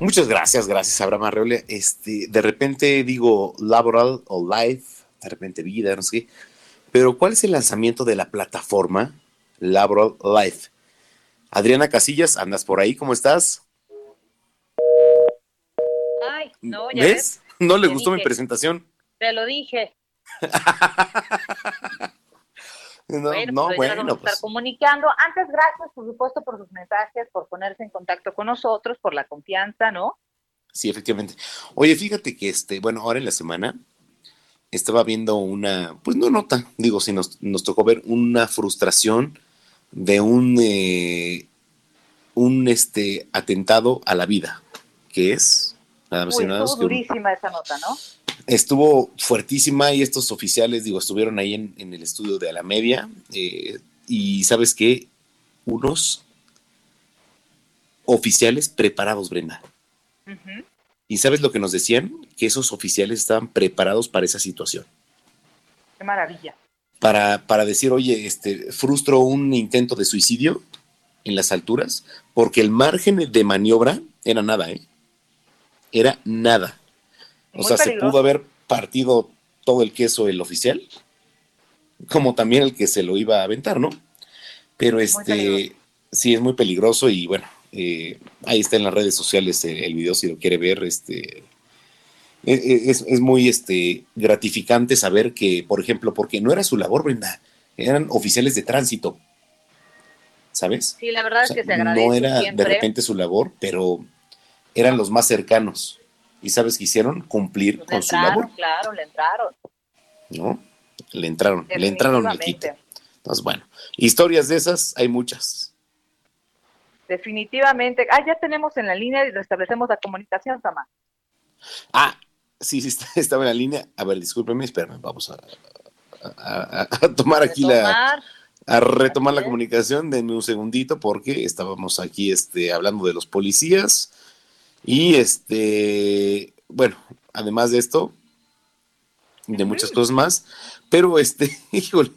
Muchas gracias, gracias Abraham Arreola. Este, de repente digo laboral o live, de repente vida, no sé qué. Pero ¿cuál es el lanzamiento de la plataforma Laboral Live? Adriana Casillas, ¿andas por ahí? ¿Cómo estás? No, ya ¿Ves? ves. No le gustó mi presentación. Te lo dije. *laughs* No, bueno, no, pues bueno, vamos a pues, estar comunicando. Antes, gracias, por supuesto, por sus mensajes, por ponerse en contacto con nosotros, por la confianza, ¿no? sí, efectivamente. Oye, fíjate que este, bueno, ahora en la semana estaba viendo una, pues no nota, digo, si nos, nos tocó ver una frustración de un, eh, un este, atentado a la vida, que es, nada más y Uy, nada menos estuvo durísima esa nota, ¿no? estuvo fuertísima y estos oficiales, digo, estuvieron ahí en, en el estudio de la media eh, y sabes qué, unos oficiales preparados, Brenda. ¿Y sabes lo que nos decían? Que esos oficiales estaban preparados para esa situación. Qué maravilla. Para, para decir, oye, este, frustro un intento de suicidio en las alturas, porque el margen de maniobra era nada, ¿eh? Era nada. O Muy sea, se pudo haber partido todo el queso el oficial, como también el que se lo iba a aventar, ¿no? Pero este, sí, es muy peligroso y bueno, eh, ahí está en las redes sociales el, el video si lo quiere ver, este, e- e- es, es muy este, gratificante saber que, por ejemplo, porque no era su labor, Brenda, eran oficiales de tránsito, ¿sabes? Sí, la verdad O sea, es que se agradece no era siempre. de repente su labor, pero eran los más cercanos. ¿Y sabes qué hicieron? Cumplir Le con su labor, claro, le entraron. ¿no? Le entraron, le entraron al. Entonces, bueno, historias de esas hay muchas. Definitivamente. Ah, ya tenemos en la línea y restablecemos la comunicación, Sama. Ah, sí, sí, *laughs* está- estaba en la línea. A ver, discúlpeme, espérame, vamos a, a- a- a tomar aquí la, Retomar. a retomar la comunicación. Denme un segundito porque estábamos aquí este, hablando de los policías. Y este, bueno, además de esto, de muchas cosas más, pero este, *laughs* híjole.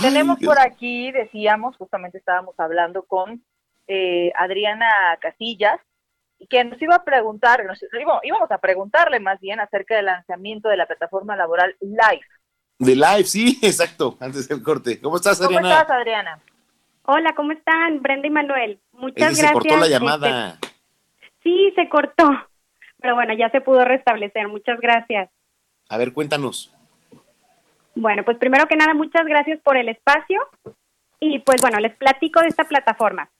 Tenemos por aquí, decíamos, justamente estábamos hablando con eh, Adriana Casillas, y que nos iba a preguntar, nos, íbamos- íbamos a preguntarle más bien acerca del lanzamiento de la plataforma laboral Live. De live, sí, *laughs* exacto, antes del corte. ¿Cómo estás, ¿Cómo Adriana? estás, Adriana? Hola, ¿cómo están? Brenda y Manuel. Muchas Es que gracias. se cortó la Este, llamada. Sí, se cortó. Pero bueno, ya se pudo restablecer. Muchas gracias. A ver, cuéntanos. Bueno, pues primero que nada, muchas gracias por el espacio. Y pues bueno, les platico de esta plataforma.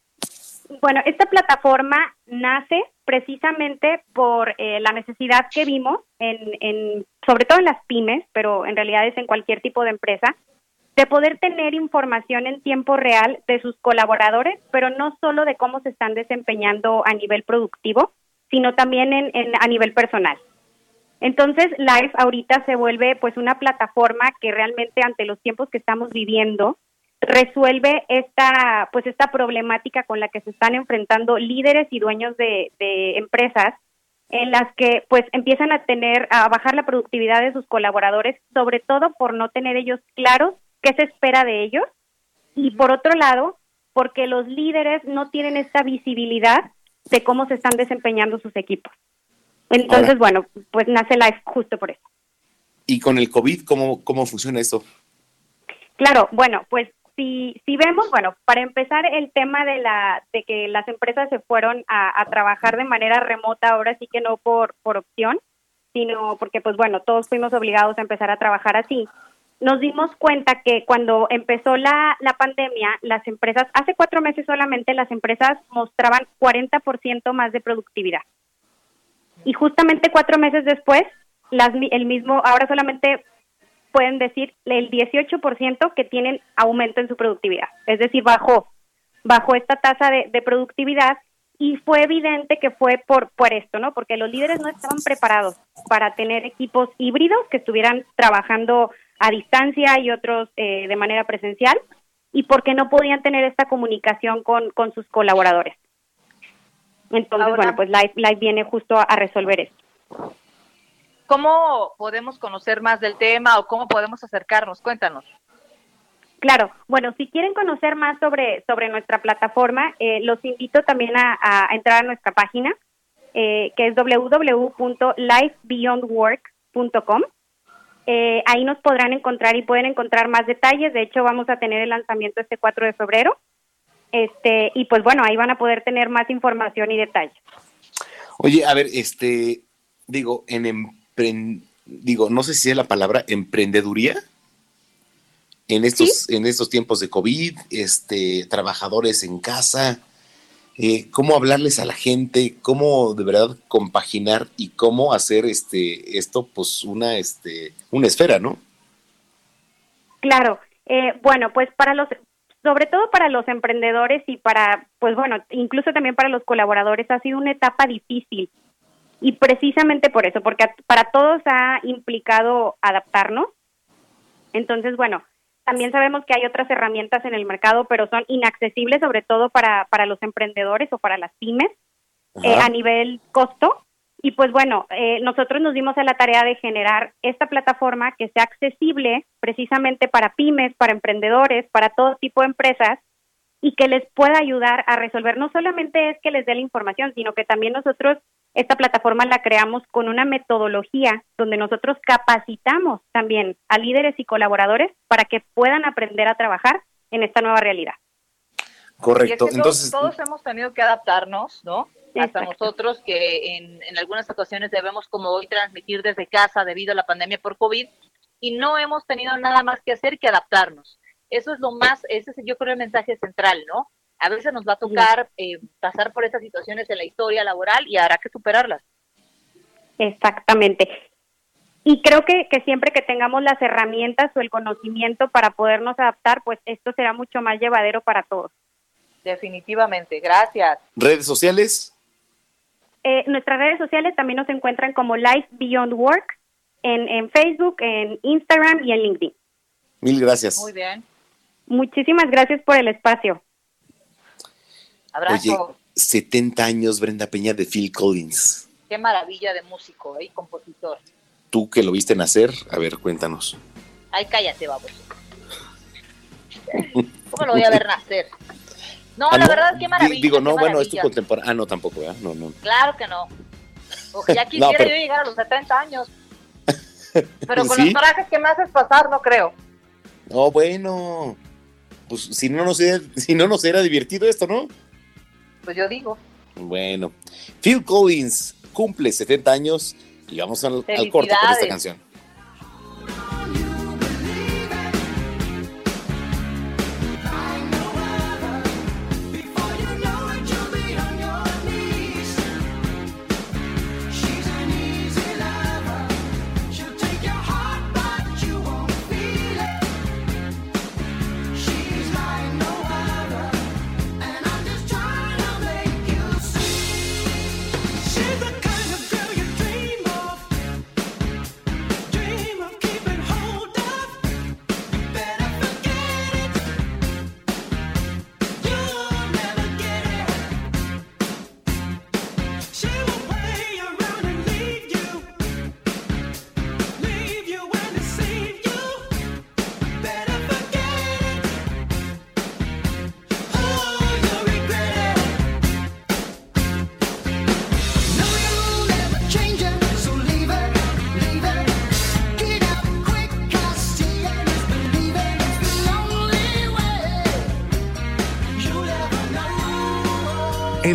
Bueno, esta plataforma nace precisamente por eh, la necesidad que vimos, en, en, sobre todo en las pymes, pero en realidad es en cualquier tipo de empresa, de poder tener información en tiempo real de sus colaboradores, pero no solo de cómo se están desempeñando a nivel productivo, sino también en, en- a nivel personal. Entonces, Live ahorita se vuelve pues una plataforma que realmente ante los tiempos que estamos viviendo resuelve esta pues esta problemática con la que se están enfrentando líderes y dueños de, de empresas en las que pues empiezan a tener a bajar la productividad de sus colaboradores, sobre todo por no tener ellos claros qué se espera de ellos y por otro lado, porque los líderes no tienen esta visibilidad de cómo se están desempeñando sus equipos. Entonces, bueno, pues nace Life justo por eso. ¿Y con el COVID cómo, cómo funciona esto? Claro, bueno, pues si, si vemos, bueno, para empezar el tema de la de que las empresas se fueron a, a trabajar de manera remota, ahora sí que no por, por opción, sino porque pues bueno, todos fuimos obligados a empezar a trabajar así. Nos dimos cuenta que cuando empezó la, la pandemia, las empresas, hace cuatro meses solamente las empresas mostraban 40% más de productividad. Y justamente cuatro meses después, las, el mismo, ahora solamente pueden decir el 18% que tienen aumento en su productividad. Es decir, bajó, bajó esta tasa de, de productividad y fue evidente que fue por, por esto, ¿no? Porque los líderes no estaban preparados para tener equipos híbridos que estuvieran trabajando a distancia y otros eh, de manera presencial y porque no podían tener esta comunicación con, con sus colaboradores. Entonces, bueno, pues Live, Live viene justo a, a resolver esto. ¿Cómo podemos conocer más del tema o cómo podemos acercarnos? Cuéntanos. Claro, bueno, si quieren conocer más sobre, sobre nuestra plataforma, eh, los invito también a, a, entrar a nuestra página, eh, que es www.lifebeyondwork.com. Eh, ahí nos podrán encontrar y pueden encontrar más detalles. De hecho, vamos a tener el lanzamiento este 4 de febrero. Este, y pues bueno, ahí van a poder tener más información y detalles. Oye, a ver, este, digo, en empren, digo, no sé si es la palabra emprendeduría en estos, ¿Sí? en estos tiempos de COVID, este, trabajadores en casa, eh, cómo hablarles a la gente, cómo de verdad compaginar y cómo hacer este, esto, pues, una, este, una esfera, ¿no? Claro, eh, bueno, pues para los, sobre todo para los emprendedores y para, pues bueno, incluso también para los colaboradores ha sido una etapa difícil. Y precisamente por eso, porque para todos ha implicado adaptarnos. Entonces, bueno, también sabemos que hay otras herramientas en el mercado, pero son inaccesibles sobre todo para, para los emprendedores o para las pymes eh, a nivel costo. Y pues bueno, eh, nosotros nos dimos a la tarea de generar esta plataforma que sea accesible precisamente para pymes, para emprendedores, para todo tipo de empresas y que les pueda ayudar a resolver. No solamente es que les dé la información, sino que también nosotros esta plataforma la creamos con una metodología donde nosotros capacitamos también a líderes y colaboradores para que puedan aprender a trabajar en esta nueva realidad. Correcto. Es que Entonces, todos, todos, hemos tenido que adaptarnos, ¿no? Hasta nosotros que en, en algunas ocasiones debemos como hoy transmitir desde casa debido a la pandemia por COVID y no hemos tenido nada más que hacer que adaptarnos. Eso es lo más, ese es yo creo el mensaje central, ¿no? A veces nos va a tocar eh, pasar por esas situaciones en la historia laboral y habrá que superarlas. Exactamente. Y creo que, que, siempre que tengamos las herramientas o el conocimiento para podernos adaptar, pues esto será mucho más llevadero para todos. Definitivamente, gracias. ¿Redes sociales? Eh, nuestras redes sociales también nos encuentran como Life Beyond Work en, en Facebook, en Instagram y en LinkedIn. Mil gracias. Muy bien. Muchísimas gracias por el espacio. Abrazo. Oye, 70 años Brenda Peña de Phil Collins. Qué maravilla de músico y ¿eh? compositor. Tú que lo viste nacer, a ver, cuéntanos. Ay, cállate, baboso. ¿Cómo lo voy a ver nacer? No, ah, la no, verdad, qué maravilla. Digo, no, bueno, es tu contemporáneo. Ah, no, tampoco, ¿verdad? No, no. Claro que no. Ya *laughs* quisiera No, pero- yo llegar a los 70 años. *laughs* Pero con ¿Sí? los corajes que me haces pasar, no creo. No, bueno. Pues si no nos era, si no nos era divertido esto, ¿no? Pues yo digo. Bueno. Phil Collins cumple 70 años y vamos al, al corte con esta canción.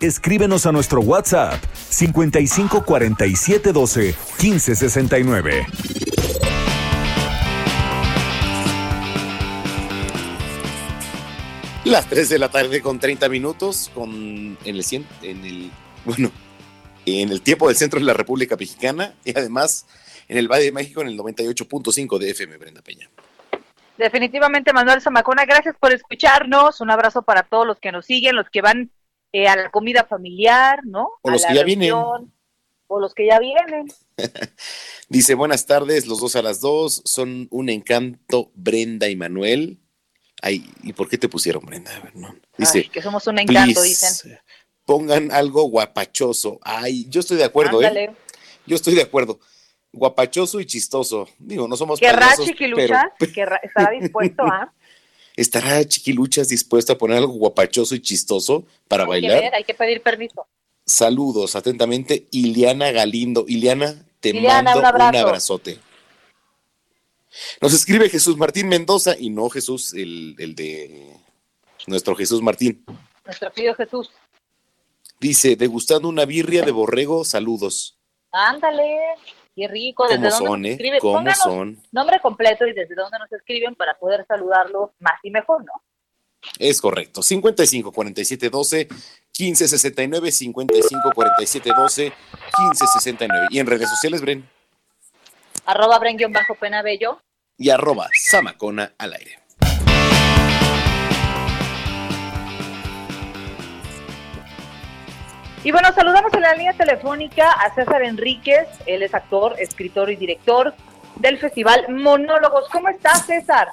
Escríbenos a nuestro WhatsApp 55 47 12 15 69. Las 3 de la tarde con 30 minutos con en el, cien- en el bueno, en el tiempo del centro de la República Mexicana y además en el Valle de México en el 98.5 de FM, Brenda Peña. Definitivamente, Manuel Zamacona, gracias por escucharnos. Un abrazo para todos los que nos siguen, los que van eh, a la comida familiar, ¿no? O A los la que ya vienen. O los que ya vienen. *laughs* Dice, buenas tardes, los dos a las dos, son un encanto, Brenda y Manuel. Ay, ¿y por qué te pusieron Brenda? A ver, no. Dice, Ay, que somos un encanto, "Please, dicen. Pongan algo guapachoso. Ay, yo estoy de acuerdo, ¿eh? Ándale. Yo estoy de acuerdo. Guapachoso y chistoso. Digo, no somos ¿Querrá Chiquiluchas? pero *laughs* ¿Querrá- ¿Estará dispuesto a? ¿Estará Chiquiluchas dispuesto a poner algo guapachoso y chistoso para Hay que bailar? ver, hay que pedir permiso. Saludos atentamente, Iliana Galindo. Iliana, te Iliana, mando un abrazo. abrazote. Nos escribe Jesús Martín Mendoza y no Jesús, el, el de nuestro Jesús Martín. Nuestro querido Jesús. Dice, degustando una birria de borrego, saludos. Ándale, qué rico. ¿Desde ¿Cómo dónde son, nos eh? escriben? ¿Cómo Pónganos son? Nombre completo y desde dónde nos escriben para poder saludarlo más y mejor, ¿no? Es correcto. 55 47 12 15 69 55 47 12 15 69. Y en redes sociales, Bren. Arroba Bren bajo pena bello. Y arroba Samacona al aire. Y bueno, saludamos en la línea telefónica a César Enríquez. Él es actor, escritor y director del festival Monólogos. ¿Cómo estás, César?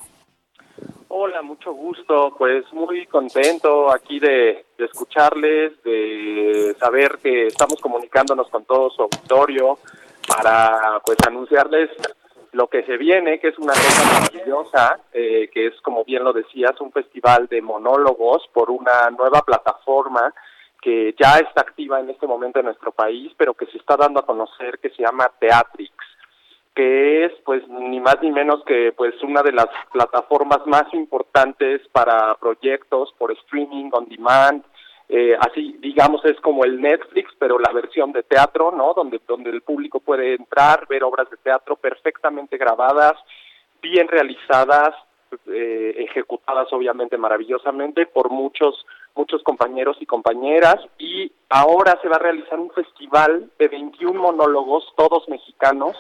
Hola, mucho gusto. Pues muy contento aquí de, escucharles, de saber que estamos comunicándonos con todo su auditorio para pues anunciarles lo que se viene, que es una cosa maravillosa, eh, que es como bien lo decías, un festival de monólogos por una nueva plataforma que ya está activa en este momento en nuestro país, pero que se está dando a conocer que se llama Teatrix que es pues ni más ni menos que pues una de las plataformas más importantes para proyectos por streaming on demand. Eh, así digamos es como el Netflix pero la versión de teatro no donde donde el público puede entrar ver obras de teatro perfectamente grabadas bien realizadas eh, ejecutadas obviamente maravillosamente por muchos muchos compañeros y compañeras y ahora se va a realizar un festival de 21 monólogos todos mexicanos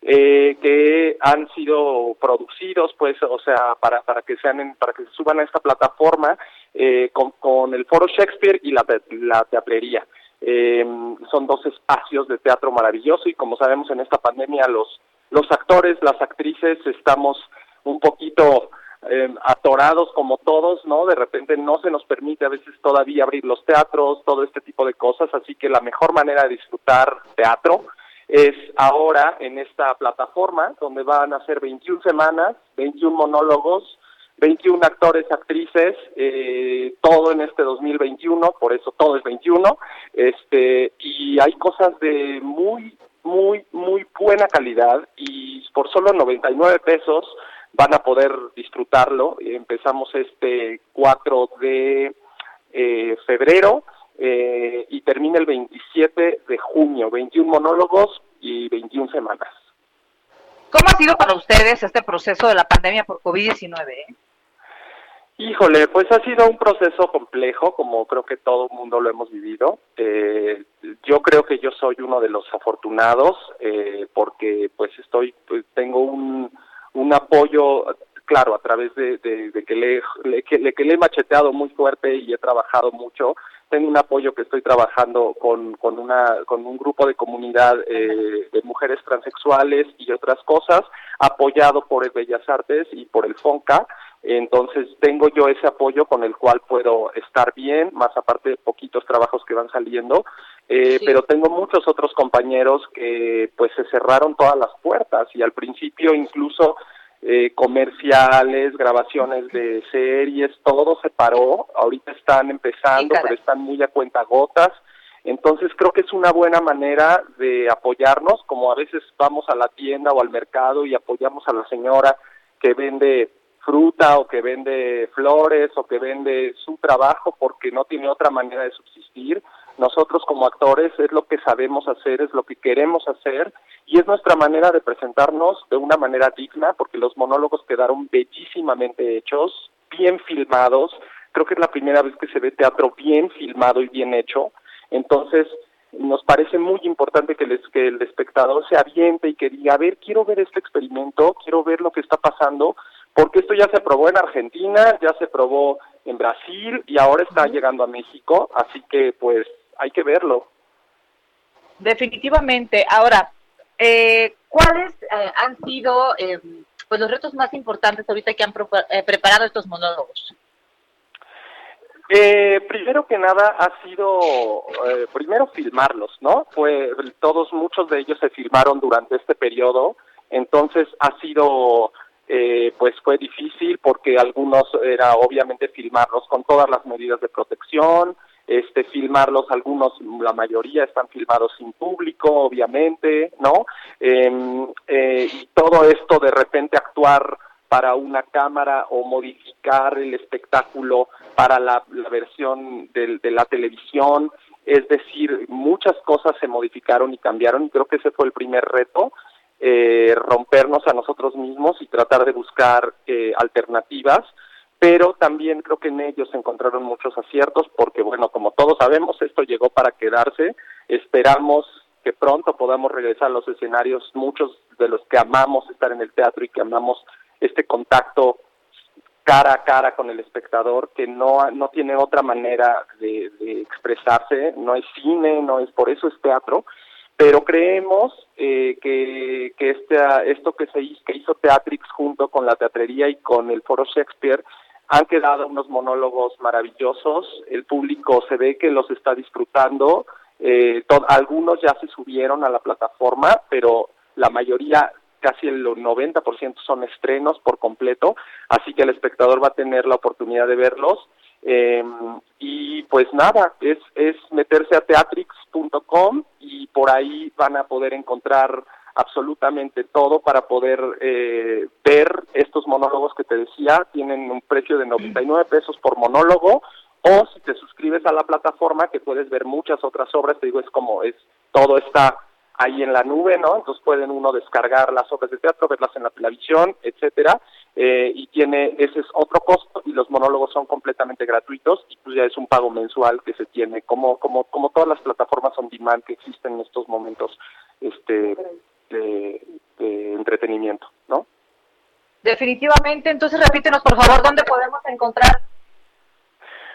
eh, que han sido producidos, pues, o sea, para, para que sean, en- para que se suban a esta plataforma eh, con, el Foro Shakespeare y la, la teatrería. Eh, son dos espacios de teatro maravilloso y como sabemos en esta pandemia los, los actores, las actrices estamos un poquito eh, atorados como todos, ¿no? De repente no se nos permite a veces todavía abrir los teatros, todo este tipo de cosas, así que la mejor manera de disfrutar teatro es ahora en esta plataforma donde van a ser 21 semanas, 21 monólogos, 21 actores, actrices, eh, todo en este 2021, por eso todo es 21, este, y hay cosas de muy, muy, muy buena calidad y por solo 99 pesos van a poder disfrutarlo. Empezamos este 4 de eh, febrero eh, y termina el 27 de junio, 21 monólogos y 21 semanas. ¿Cómo ha sido para ustedes este proceso de la pandemia por COVID-19? eh? Híjole, pues ha sido un proceso complejo, como creo que todo el mundo lo hemos vivido. Eh, yo creo que yo soy uno de los afortunados, eh, porque pues estoy, pues, tengo un, un apoyo, claro, a través de, de- que, le- que le he macheteado muy fuerte y he trabajado mucho. Tengo un apoyo que estoy trabajando con, con, una, con un grupo de comunidad eh, de mujeres transexuales y otras cosas, apoyado por el Bellas Artes y por el FONCA, Entonces tengo yo ese apoyo con el cual puedo estar bien, más aparte de poquitos trabajos que van saliendo, eh, pero tengo muchos otros compañeros que pues se cerraron todas las puertas y al principio incluso eh, comerciales, grabaciones de series, todo se paró, ahorita están empezando, pero están muy a cuenta gotas. Entonces creo que es una buena manera de apoyarnos, como a veces vamos a la tienda o al mercado y apoyamos a la señora que vende fruta o que vende flores o que vende su trabajo porque no tiene otra manera de subsistir. Nosotros como actores es lo que sabemos hacer, es lo que queremos hacer y es nuestra manera de presentarnos de una manera digna porque los monólogos quedaron bellísimamente hechos, bien filmados. Creo que es la primera vez que se ve teatro bien filmado y bien hecho. Entonces, nos parece muy importante que, que el espectador se aviente y que diga, a ver, quiero ver este experimento, quiero ver lo que está pasando, porque esto ya se probó en Argentina, ya se probó en Brasil y ahora está llegando a México, así que pues hay que verlo. Definitivamente. Ahora, eh, ¿cuáles eh, han sido eh, pues los retos más importantes ahorita que han eh, preparado estos monólogos? Eh, primero que nada ha sido eh, primero filmarlos, ¿no? Fue todos muchos de ellos se filmaron durante este periodo, entonces ha sido eh, pues fue difícil porque algunos era obviamente filmarlos con todas las medidas de protección, este filmarlos algunos la mayoría están filmados sin público obviamente, ¿no? Em, eh, y todo esto de repente actuar para una cámara o modificar el espectáculo para la, versión de, de, la televisión. Es decir, muchas cosas se modificaron y cambiaron y creo que ese fue el primer reto, eh, rompernos a nosotros mismos y tratar de buscar eh, alternativas. Pero también creo que en ellos se encontraron muchos aciertos porque, bueno, como todos sabemos, esto llegó para quedarse. Esperamos que pronto podamos regresar a los escenarios, muchos de los que amamos estar en el teatro y que amamos este contacto cara a cara con el espectador que no, no tiene otra manera de, expresarse, no es cine, no es por eso es teatro, pero creemos eh, que, que este, esto que se hizo, que hizo Teatrix junto con la teatrería y con el Foro Shakespeare han quedado unos monólogos maravillosos, el público se ve que los está disfrutando, eh, algunos ya se subieron a la plataforma, pero la mayoría casi el 90% son estrenos por completo, así que el espectador va a tener la oportunidad de verlos. Eh, y pues nada, es, es meterse a teatrix.com y por ahí van a poder encontrar absolutamente todo para poder eh, ver estos monólogos que te decía, tienen un precio de 99 pesos por monólogo, o si te suscribes a la plataforma que puedes ver muchas otras obras, te digo, es como es, todo está ahí en la nube, ¿no? Entonces pueden uno descargar las obras de teatro, verlas en la televisión, etcétera, eh, y tiene, ese es otro costo, y los monólogos son completamente gratuitos, y pues ya es un pago mensual que se tiene, como, como, como todas las plataformas on demand que existen en estos momentos, este, de, de entretenimiento, ¿no? Definitivamente, entonces repítenos por favor dónde podemos encontrar.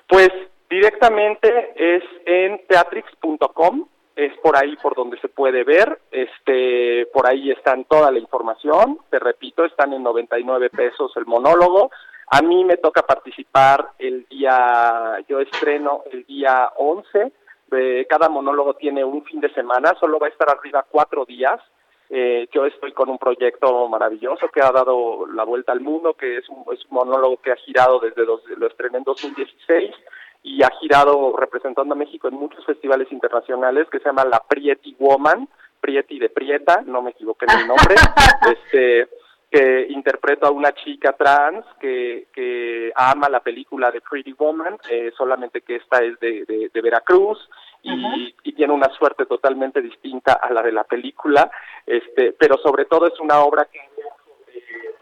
Pues directamente es en teatrix.com, es por ahí por donde se puede ver, este, por ahí están toda la información, te repito, están en 99 pesos el monólogo, a mí me toca participar el día, yo estreno el día 11, eh, cada monólogo tiene un fin de semana, solo va a estar arriba cuatro días, eh, yo estoy con un proyecto maravilloso que ha dado la vuelta al mundo, que es un, es un monólogo que ha girado desde dos, lo estrené en 2016, y ha girado representando a México en muchos festivales internacionales que se llama La Prieti Woman, Prieti de Prieta, no me equivoqué en el nombre, *laughs* este que interpreta a una chica trans que, que ama la película de Pretty Woman, eh, solamente que esta es de, de, Veracruz y, y, tiene una suerte totalmente distinta a la de la película, este, pero sobre todo es una obra que sobre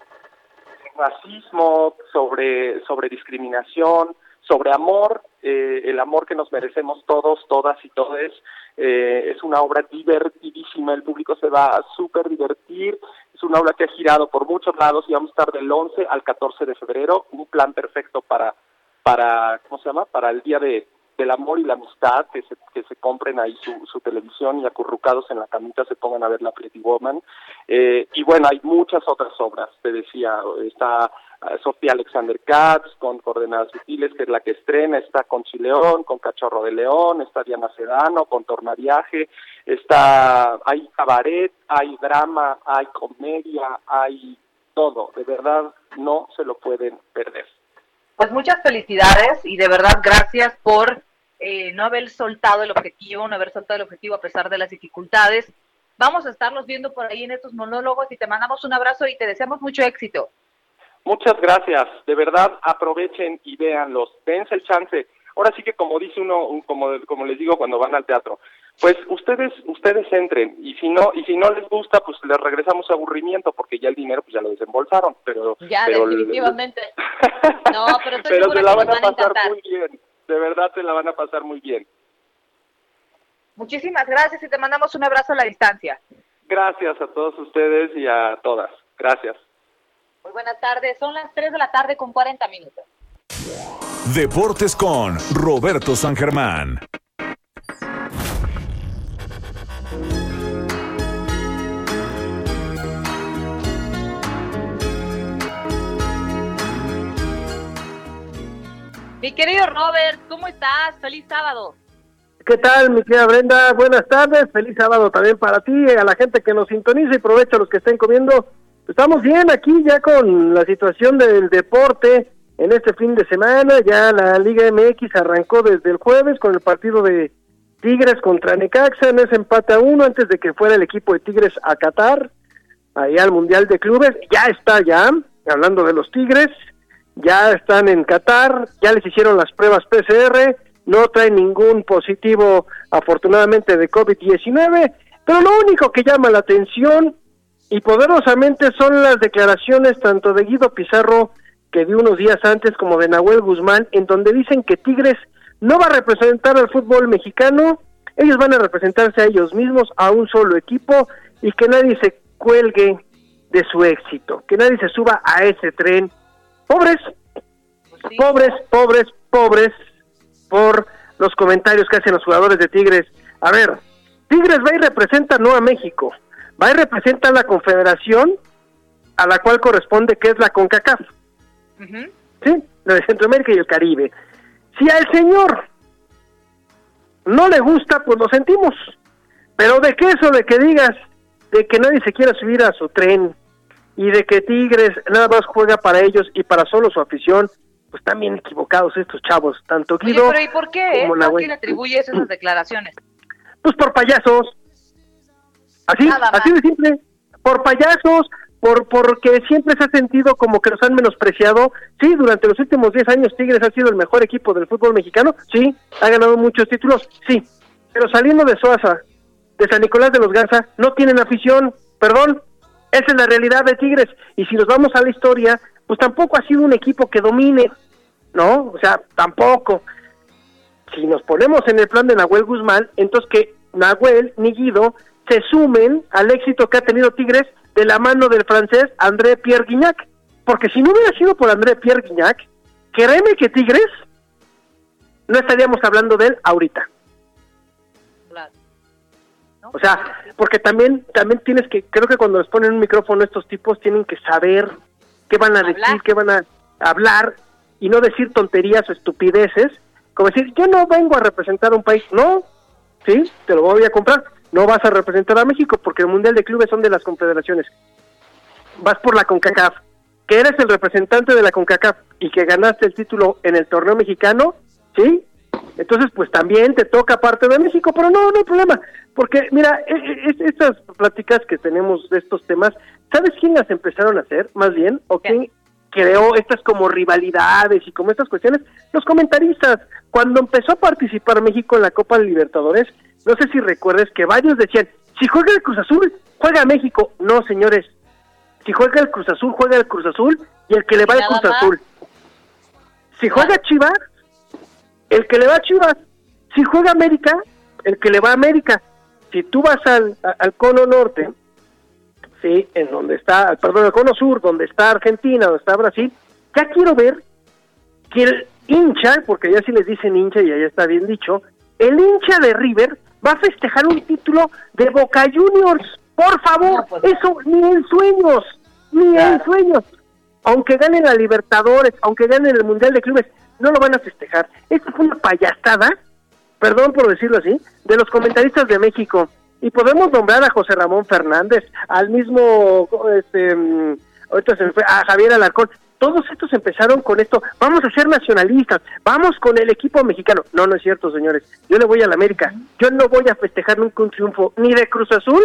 racismo, sobre, sobre discriminación, sobre amor, eh, el amor que nos merecemos todos, todas y todes. Eh, es una obra divertidísima, el público se va a súper divertir. Es una obra que ha girado por muchos lados y vamos a estar del 11 al 14 de febrero. Un plan perfecto para, para ¿cómo se llama? Para el día de, del amor y la amistad, que se, que se compren ahí su, su televisión y acurrucados en la camita se pongan a ver la Pretty Woman. Eh, y bueno, hay muchas otras obras, te decía, está eh, Sofía Alexander Katz con Coordenadas Sutiles, que es la que estrena, está con Chileón, con Cachorro de León, está Diana Sedano, con Tornaviaje, está, hay cabaret, hay drama, hay comedia, hay todo, de verdad no se lo pueden perder. Pues muchas felicidades y de verdad gracias por eh, no haber soltado el objetivo, no haber soltado el objetivo a pesar de las dificultades. Vamos a estarlos viendo por ahí en estos monólogos y te mandamos un abrazo y te deseamos mucho éxito. Muchas gracias, de verdad aprovechen y véanlos, dense el chance. Ahora sí que como dice uno, un- como, como les digo cuando van al teatro, pues ustedes ustedes entren y si no y si no les gusta pues les regresamos aburrimiento porque ya el dinero pues ya lo desembolsaron, pero Ya, pero definitivamente. *laughs* No, pero pero se la van a van a pasar muy bien, de verdad se la van a pasar muy bien. Muchísimas gracias y te mandamos un abrazo a la distancia. Gracias a todos ustedes y a todas. Gracias. Muy buenas tardes, son las 3 de la tarde con 40 minutos. Deportes con Roberto San Germán. Mi querido Robert, ¿cómo estás? Feliz sábado. ¿Qué tal, mi querida Brenda? Buenas tardes, feliz sábado también para ti, a la gente que nos sintoniza y provecho a los que estén comiendo. Estamos bien aquí ya con la situación del deporte en este fin de semana. Ya la Liga MX arrancó desde el jueves con el partido de Tigres contra Necaxa en ese empate a uno antes de que fuera el equipo de Tigres a Qatar, allá al Mundial de Clubes. Ya está ya, hablando de los Tigres, ya están en Qatar, ya les hicieron las pruebas PCR, no traen ningún positivo afortunadamente de COVID-19, pero lo único que llama la atención y poderosamente son las declaraciones tanto de Guido Pizarro que dio unos días antes como de Nahuel Guzmán, en donde dicen que Tigres no va a representar al fútbol mexicano, ellos van a representarse a ellos mismos, a un solo equipo, y que nadie se cuelgue de su éxito, que nadie se suba a ese tren. Pobres, pobres, pobres, pobres, por los comentarios que hacen los jugadores de Tigres. A ver, Tigres va y representa no a México, va y representa a la confederación a la cual corresponde que es la CONCACAF. ¿Sí? La de Centroamérica y el Caribe. Si al señor no le gusta, pues lo sentimos. Pero de que eso, de que digas, de que nadie se quiera subir a su tren y de que Tigres nada más juega para ellos y para solo su afición, pues están bien equivocados estos chavos, tanto Oye, Guido pero ¿y por qué? eh? como ¿A Nahuel. quién le atribuyes esas declaraciones? Pues por payasos. Así, así de simple. Por payasos, por porque siempre se ha sentido como que los han menospreciado. Sí, durante los últimos 10 años Tigres ha sido el mejor equipo del fútbol mexicano. Sí, ha ganado muchos títulos. Sí, pero saliendo de Soaza, de San Nicolás de los Garza, no tienen afición. Perdón, esa es la realidad de Tigres. Y si nos vamos a la historia, pues tampoco ha sido un equipo que domine. ¿No? O sea, tampoco si nos ponemos en el plan de Nahuel Guzmán, entonces que Nahuel ni Guido se sumen al éxito que ha tenido Tigres de la mano del francés André Pierre Guignac. Porque si no hubiera sido por André Pierre Guignac, créeme que Tigres no estaríamos hablando de él ahorita. O sea, porque también también tienes que, creo que cuando les ponen un micrófono estos tipos tienen que saber qué van a decir, qué van a hablar y no decir tonterías o estupideces, como decir, yo no vengo a representar un país, no, sí, te lo voy a comprar, no vas a representar a México porque el Mundial de Clubes son de las confederaciones, vas por la CONCACAF, que eres el representante de la CONCACAF y que ganaste el título en el torneo mexicano, sí, entonces pues también te toca parte de México, pero no, no hay problema, porque mira, e- e- es- estas pláticas que tenemos de estos temas, ¿sabes quién las empezaron a hacer, más bien? ¿O quién creó estas como rivalidades y como estas cuestiones? Los comentaristas, cuando empezó a participar México en la Copa de Libertadores, no sé si recuerdes que varios decían, si juega el Cruz Azul, juega México. No, señores, si juega el Cruz Azul, juega el Cruz Azul y el que le va al nada Cruz más. Azul. Si juega Chivas, el que le va a Chivas. Si juega América, el que le va a América. Si tú vas al, al cono norte, sí, en donde está, perdón, al cono sur, donde está Argentina, donde está Brasil, ya quiero ver que el hincha, porque ya sí les dicen hincha y ya está bien dicho, el hincha de River va a festejar un título de Boca Juniors. Por favor, eso ni en sueños, ni en sueños. Aunque ganen la Libertadores, aunque ganen el Mundial de Clubes, no lo van a festejar. Esto fue una payasada, perdón por decirlo así, de los comentaristas de México. Y podemos nombrar a José Ramón Fernández, al mismo, este, mm, ahorita se me fue, a Javier Alarcón. Todos estos empezaron con esto, vamos a ser nacionalistas, vamos con el equipo mexicano. No, no es cierto, señores. Yo le voy a la América. Yo no voy a festejar nunca un triunfo ni de Cruz Azul,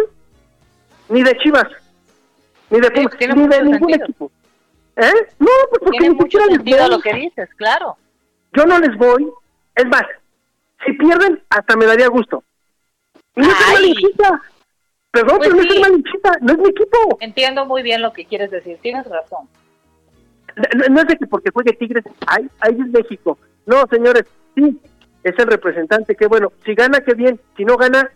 ni de Chivas, ni de Pumas, tiene ni de ningún sentido. equipo. ¿Eh? No, pues porque ni siquiera les voy. lo que dices, claro. Yo no les voy. Es más, si pierden, hasta me daría gusto. No malinchista. Perdón, Pues pero no es sí. malinchista. No es mi equipo. Entiendo muy bien lo que quieres decir, tienes razón. No, es de que porque juegue Tigres, ay, ahí es México. No, señores, sí, es el representante, que bueno, si gana, qué bien, si no gana,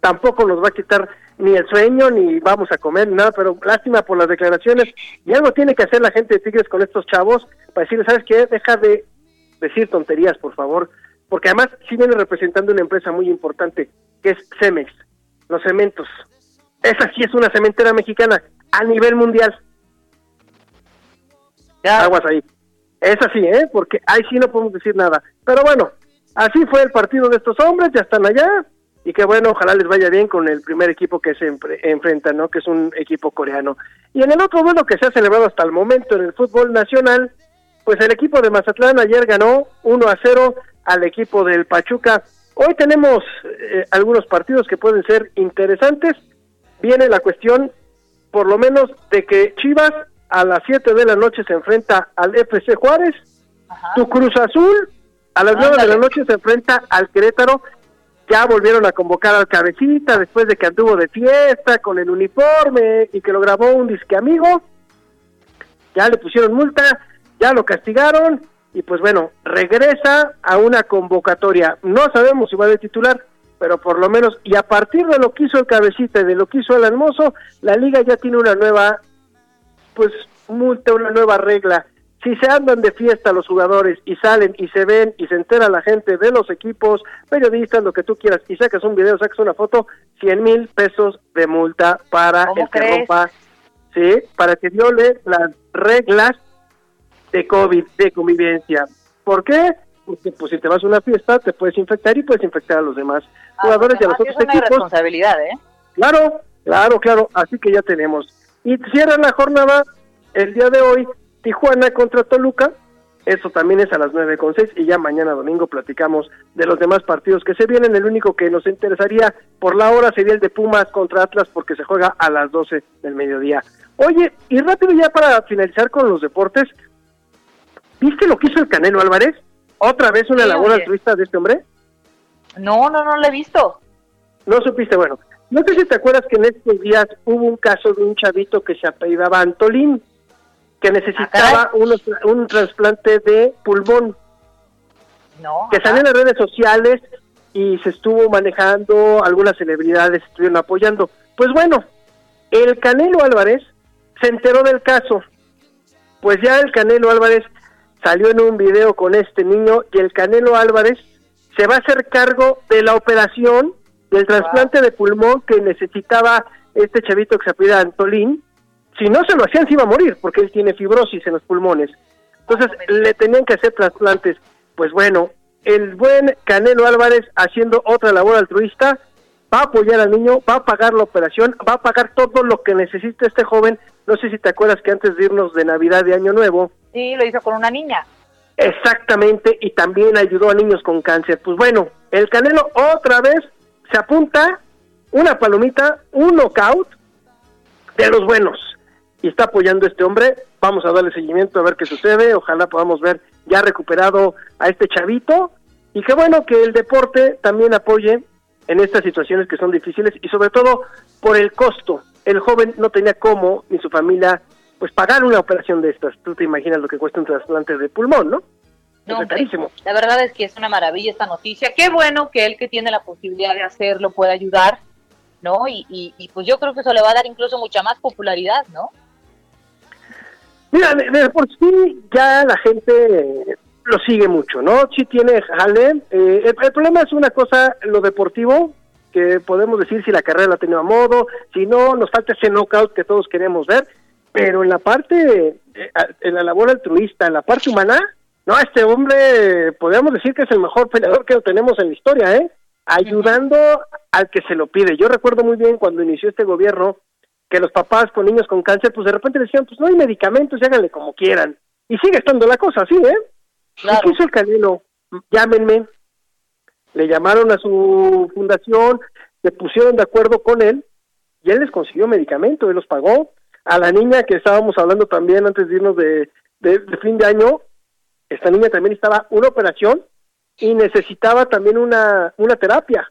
tampoco nos va a quitar ni el sueño, ni vamos a comer, nada, pero lástima por las declaraciones, y algo tiene que hacer la gente de Tigres con estos chavos, para decirles, ¿sabes qué? Deja de decir tonterías, por favor, porque además sí viene representando una empresa muy importante, que es Cemex, los cementos. Esa sí es una cementera mexicana a nivel mundial. Aguas ahí. Es así, ¿eh? Porque ahí sí no podemos decir nada. Pero bueno, así fue el partido de estos hombres, ya están allá. Y que bueno, ojalá les vaya bien con el primer equipo que se enfrenta, ¿no? Que es un equipo coreano. Y en el otro duelo que se ha celebrado hasta el momento en el fútbol nacional, pues el equipo de Mazatlán ayer ganó 1 a 0 al equipo del Pachuca. Hoy tenemos eh, algunos partidos que pueden ser interesantes. Viene la cuestión, por lo menos, de que Chivas a las 7 de la noche se enfrenta al FC Juárez. Tu Cruz Azul a las 9 de la noche se enfrenta al Querétaro. Ya volvieron a convocar al cabecita después de que anduvo de fiesta con el uniforme y que lo grabó un disque amigo. Ya le pusieron multa, ya lo castigaron y pues bueno, regresa a una convocatoria. No sabemos si va de titular, pero por lo menos, y a partir de lo que hizo el cabecita y de lo que hizo el hermoso, la liga ya tiene una nueva, pues multa, una nueva regla. Si se andan de fiesta los jugadores y salen y se ven y se entera la gente de los equipos, periodistas, lo que tú quieras, y sacas un video, sacas una foto, 100 mil pesos de multa para ¿Cómo el que crees? rompa, sí, para que viole las reglas de COVID, de convivencia. ¿Por qué? Porque pues si te vas a una fiesta te puedes infectar y puedes infectar a los demás jugadores y a los otros es una equipos. responsabilidad, ¿eh? Claro, claro, claro, así que ya tenemos. Y cierra la jornada el día de hoy, Tijuana contra Toluca, eso también es a las nueve con seis y ya mañana domingo platicamos de los demás partidos que se vienen, el único que nos interesaría por la hora sería el de Pumas contra Atlas porque se juega a las 12 del mediodía. Oye, y rápido ya para finalizar con los deportes, ¿viste lo que hizo el Canelo Álvarez? ¿Otra vez una Sí, labor oye. altruista de este hombre? No, no, no lo he visto. No supiste, bueno. No sé si te acuerdas que en estos días hubo un caso de un chavito que se apellidaba Antolín, que necesitaba unos- un trasplante de pulmón, No. que salió en las redes sociales y se estuvo manejando, algunas celebridades estuvieron apoyando. Pues bueno, el Canelo Álvarez se enteró del caso. Pues ya el Canelo Álvarez salió en un video con este niño y el Canelo Álvarez se va a hacer cargo de la operación del trasplante de pulmón que necesitaba este chavito que se apellida Antolín. Si no se lo hacían, se iba a morir porque él tiene fibrosis en los pulmones. Entonces le tenían que hacer trasplantes. Pues bueno, el buen Canelo Álvarez haciendo otra labor altruista va a apoyar al niño, va a pagar la operación, va a pagar todo lo que necesita este joven. No sé si te acuerdas que antes de irnos de Navidad de Año Nuevo, Sí, lo hizo con una niña. Exactamente, y también ayudó a niños con cáncer. Pues bueno, el Canelo otra vez se apunta una palomita, un knockout de los buenos. Y está apoyando a este hombre. Vamos a darle seguimiento a ver qué sucede. Ojalá podamos ver ya recuperado a este chavito. Y qué bueno que el deporte también apoye en estas situaciones que son difíciles y sobre todo por el costo. El joven no tenía cómo, ni su familia, pues pagar una operación de estas. Tú te imaginas lo que cuesta un trasplante de pulmón, ¿no? No. La verdad es que es una maravilla esta noticia. Qué bueno que él que tiene la posibilidad de hacerlo pueda ayudar, ¿no? Y, y, y pues yo creo que eso le va a dar incluso mucha más popularidad, ¿no? Mira, de, de por sí ya la gente, lo sigue mucho, ¿no? Sí tiene jale. Eh, el, el problema es una cosa, lo deportivo, que podemos decir si la carrera la tenido a modo, si no, nos falta ese knockout que todos queremos ver, pero en la parte, eh, en la labor altruista, en la parte humana, no, este hombre, podríamos decir que es el mejor peleador que tenemos en la historia, ¿eh? Ayudando al que se lo pide. Yo recuerdo muy bien cuando inició este gobierno que los papás con niños con cáncer, pues de repente decían, pues no hay medicamentos, háganle como quieran. Y sigue estando la cosa así, ¿eh? ¿Qué hizo el Canelo? Llámenme. Le llamaron a su fundación, se pusieron de acuerdo con él y él les consiguió medicamento, él los pagó. A la niña que estábamos hablando también antes de irnos de, de, de fin de año, esta niña también estaba una operación y necesitaba también una, una terapia.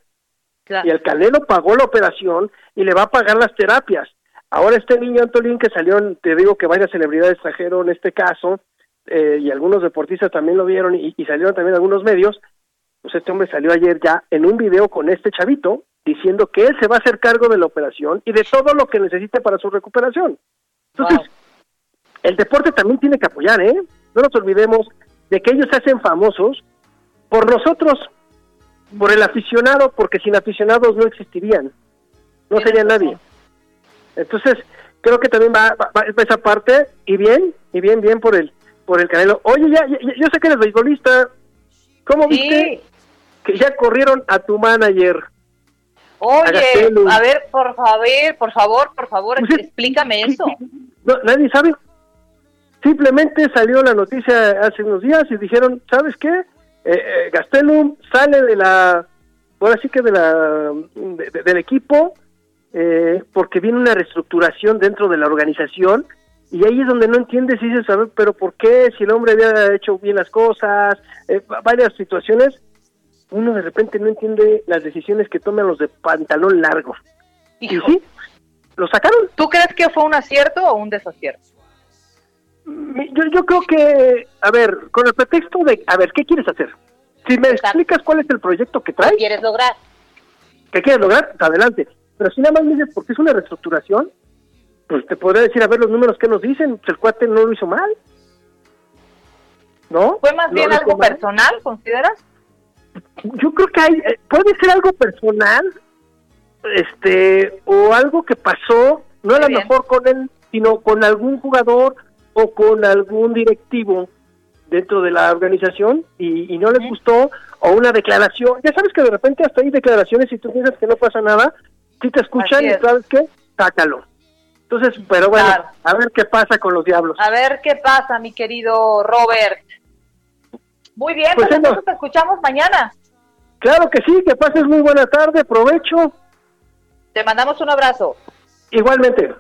Y el Canelo pagó la operación y le va a pagar las terapias. Ahora este niño Antolín que salió, te digo que varias celebridades trajeron este caso eh, y algunos deportistas también lo vieron y, y salieron también algunos medios, pues este hombre salió ayer ya en un video con este chavito diciendo que él se va a hacer cargo de la operación y de todo lo que necesite para su recuperación. Entonces, el deporte también tiene que apoyar, ¿eh? No nos olvidemos de que ellos se hacen famosos por nosotros, por el aficionado, porque sin aficionados no existirían, no sería nadie. Entonces, creo que también va, va- va esa parte, y bien, y bien, bien por el, por el Canelo. Oye, ya, ya- yo sé que eres beisbolista, ¿cómo viste que ya corrieron a tu manager? Oye, a ver, por favor, por favor, por favor, explícame eso. *laughs* No, nadie sabe. Simplemente salió la noticia hace unos días y dijeron, ¿sabes qué? Eh, eh, Gastelum sale de la, ahora sí que de la, de- de- del equipo, eh, porque viene una reestructuración dentro de la organización y ahí es donde no entiendes y dices, a ver, pero ¿por qué? Si el hombre había hecho bien las cosas, eh, va- varias situaciones, uno de repente no entiende las decisiones que toman los de pantalón largo. Y sí, lo sacaron. ¿Tú crees que fue un acierto o un desacierto? Yo, yo creo que, a ver, con el pretexto de, a ver, ¿qué quieres hacer? Si me explicas cuál es el proyecto que traes, ¿Qué quieres lograr? ¿qué quieres lograr? Adelante. Pero si nada más me dices porque es una reestructuración, pues te podría decir, a ver, los números que nos dicen, pues el cuate no lo hizo mal. ¿No? ¿Fue más No bien algo mal. personal, consideras? Yo creo que hay, eh, puede ser algo personal, este, o algo que pasó, no a lo mejor con él, sino con algún jugador o con algún directivo dentro de la organización y, y no les gustó, o una declaración. Ya sabes que de repente hasta hay declaraciones y tú piensas que no pasa nada, si te escuchan Así y es. sabes qué, sácalo. Entonces, pero bueno, a ver qué pasa con los diablos. A ver qué pasa, mi querido Robert. Muy bien, Pues pues, entonces te escuchamos mañana. Claro que sí, que pases muy buena tarde, provecho, Te mandamos un abrazo. igualmente.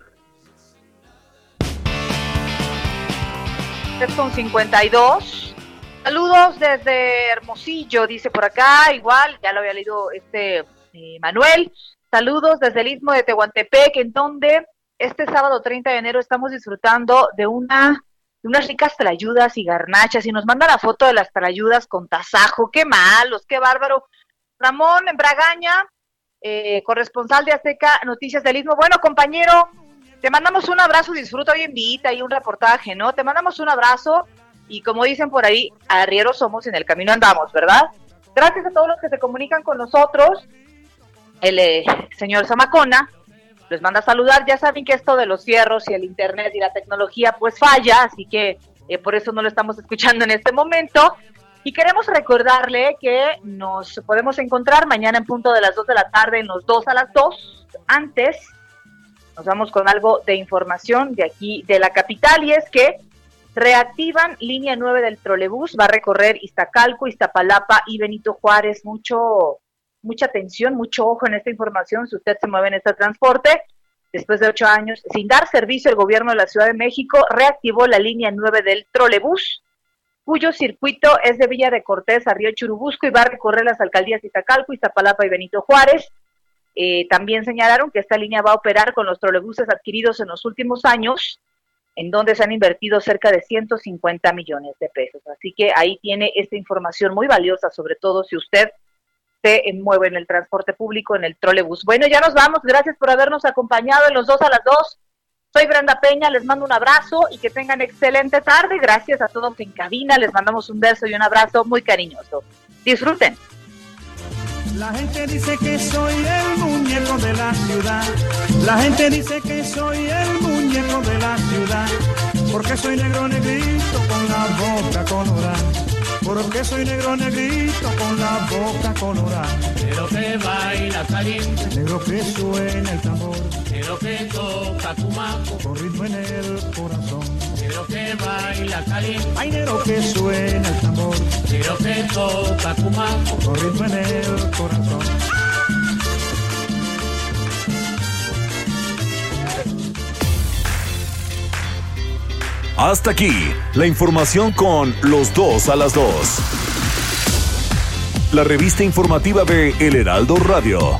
Es con 52. Saludos desde Hermosillo, dice por acá, igual, ya lo había leído este eh, Manuel. Saludos desde el Istmo de Tehuantepec, en donde este sábado 30 de enero estamos disfrutando de una de unas ricas trayudas y garnachas y nos manda la foto de las trayudas con tasajo, qué malos, qué bárbaro. Ramón Bragaña, eh, corresponsal de Azteca Noticias del Istmo. Bueno, compañero, te mandamos un abrazo, disfruta hoy en Vita y un reportaje, ¿no? Te mandamos un abrazo y como dicen por ahí, arrieros somos en el camino andamos, ¿verdad? Gracias a todos los que se comunican con nosotros. El eh, señor Zamacona les manda a saludar. Ya saben que esto de los cierros y el internet y la tecnología pues falla, así que eh, por eso no lo estamos escuchando en este momento. Y queremos recordarle que nos podemos encontrar mañana en punto de las 2 de la tarde, en los 2 a las 2. Antes, nos vamos con algo de información de aquí, de la capital, y es que reactivan línea 9 del trolebús, va a recorrer Iztacalco, Iztapalapa y Benito Juárez. Mucho, mucha atención, mucho ojo en esta información, si usted se mueve en este transporte. Después de ocho años sin dar servicio, el gobierno de la Ciudad de México reactivó la línea 9 del trolebús, cuyo circuito es de Villa de Cortés a Río Churubusco y va a recorrer las alcaldías Iztacalco, Iztapalapa y Benito Juárez. Eh, también señalaron que esta línea va a operar con los trolebuses adquiridos en los últimos años, en donde se han invertido cerca de 150 millones de pesos. Así que ahí tiene esta información muy valiosa, sobre todo si usted se mueve en el transporte público, en el trolebús. Bueno, ya nos vamos. Gracias por habernos acompañado en los dos a las dos. Soy Brenda Peña, les mando un abrazo y que tengan excelente tarde. Gracias a todos en cabina, les mandamos un beso y un abrazo muy cariñoso. Disfruten. La gente dice que soy el muñeco de la ciudad. La gente dice que soy el muñeco de la ciudad. Porque soy negro negrito con la boca colorada. Porque soy negro negrito con la boca colorada. Negro que baila caliente. Negro que suena el tambor. Negro que toca cumaco. Con ritmo en el corazón. Negro que baila caliente. Ay, negro que suena el tambor. Negro que toca cumaco. Con ritmo en el corazón. Hasta aquí, la información con los dos a las dos. La revista informativa de El Heraldo Radio.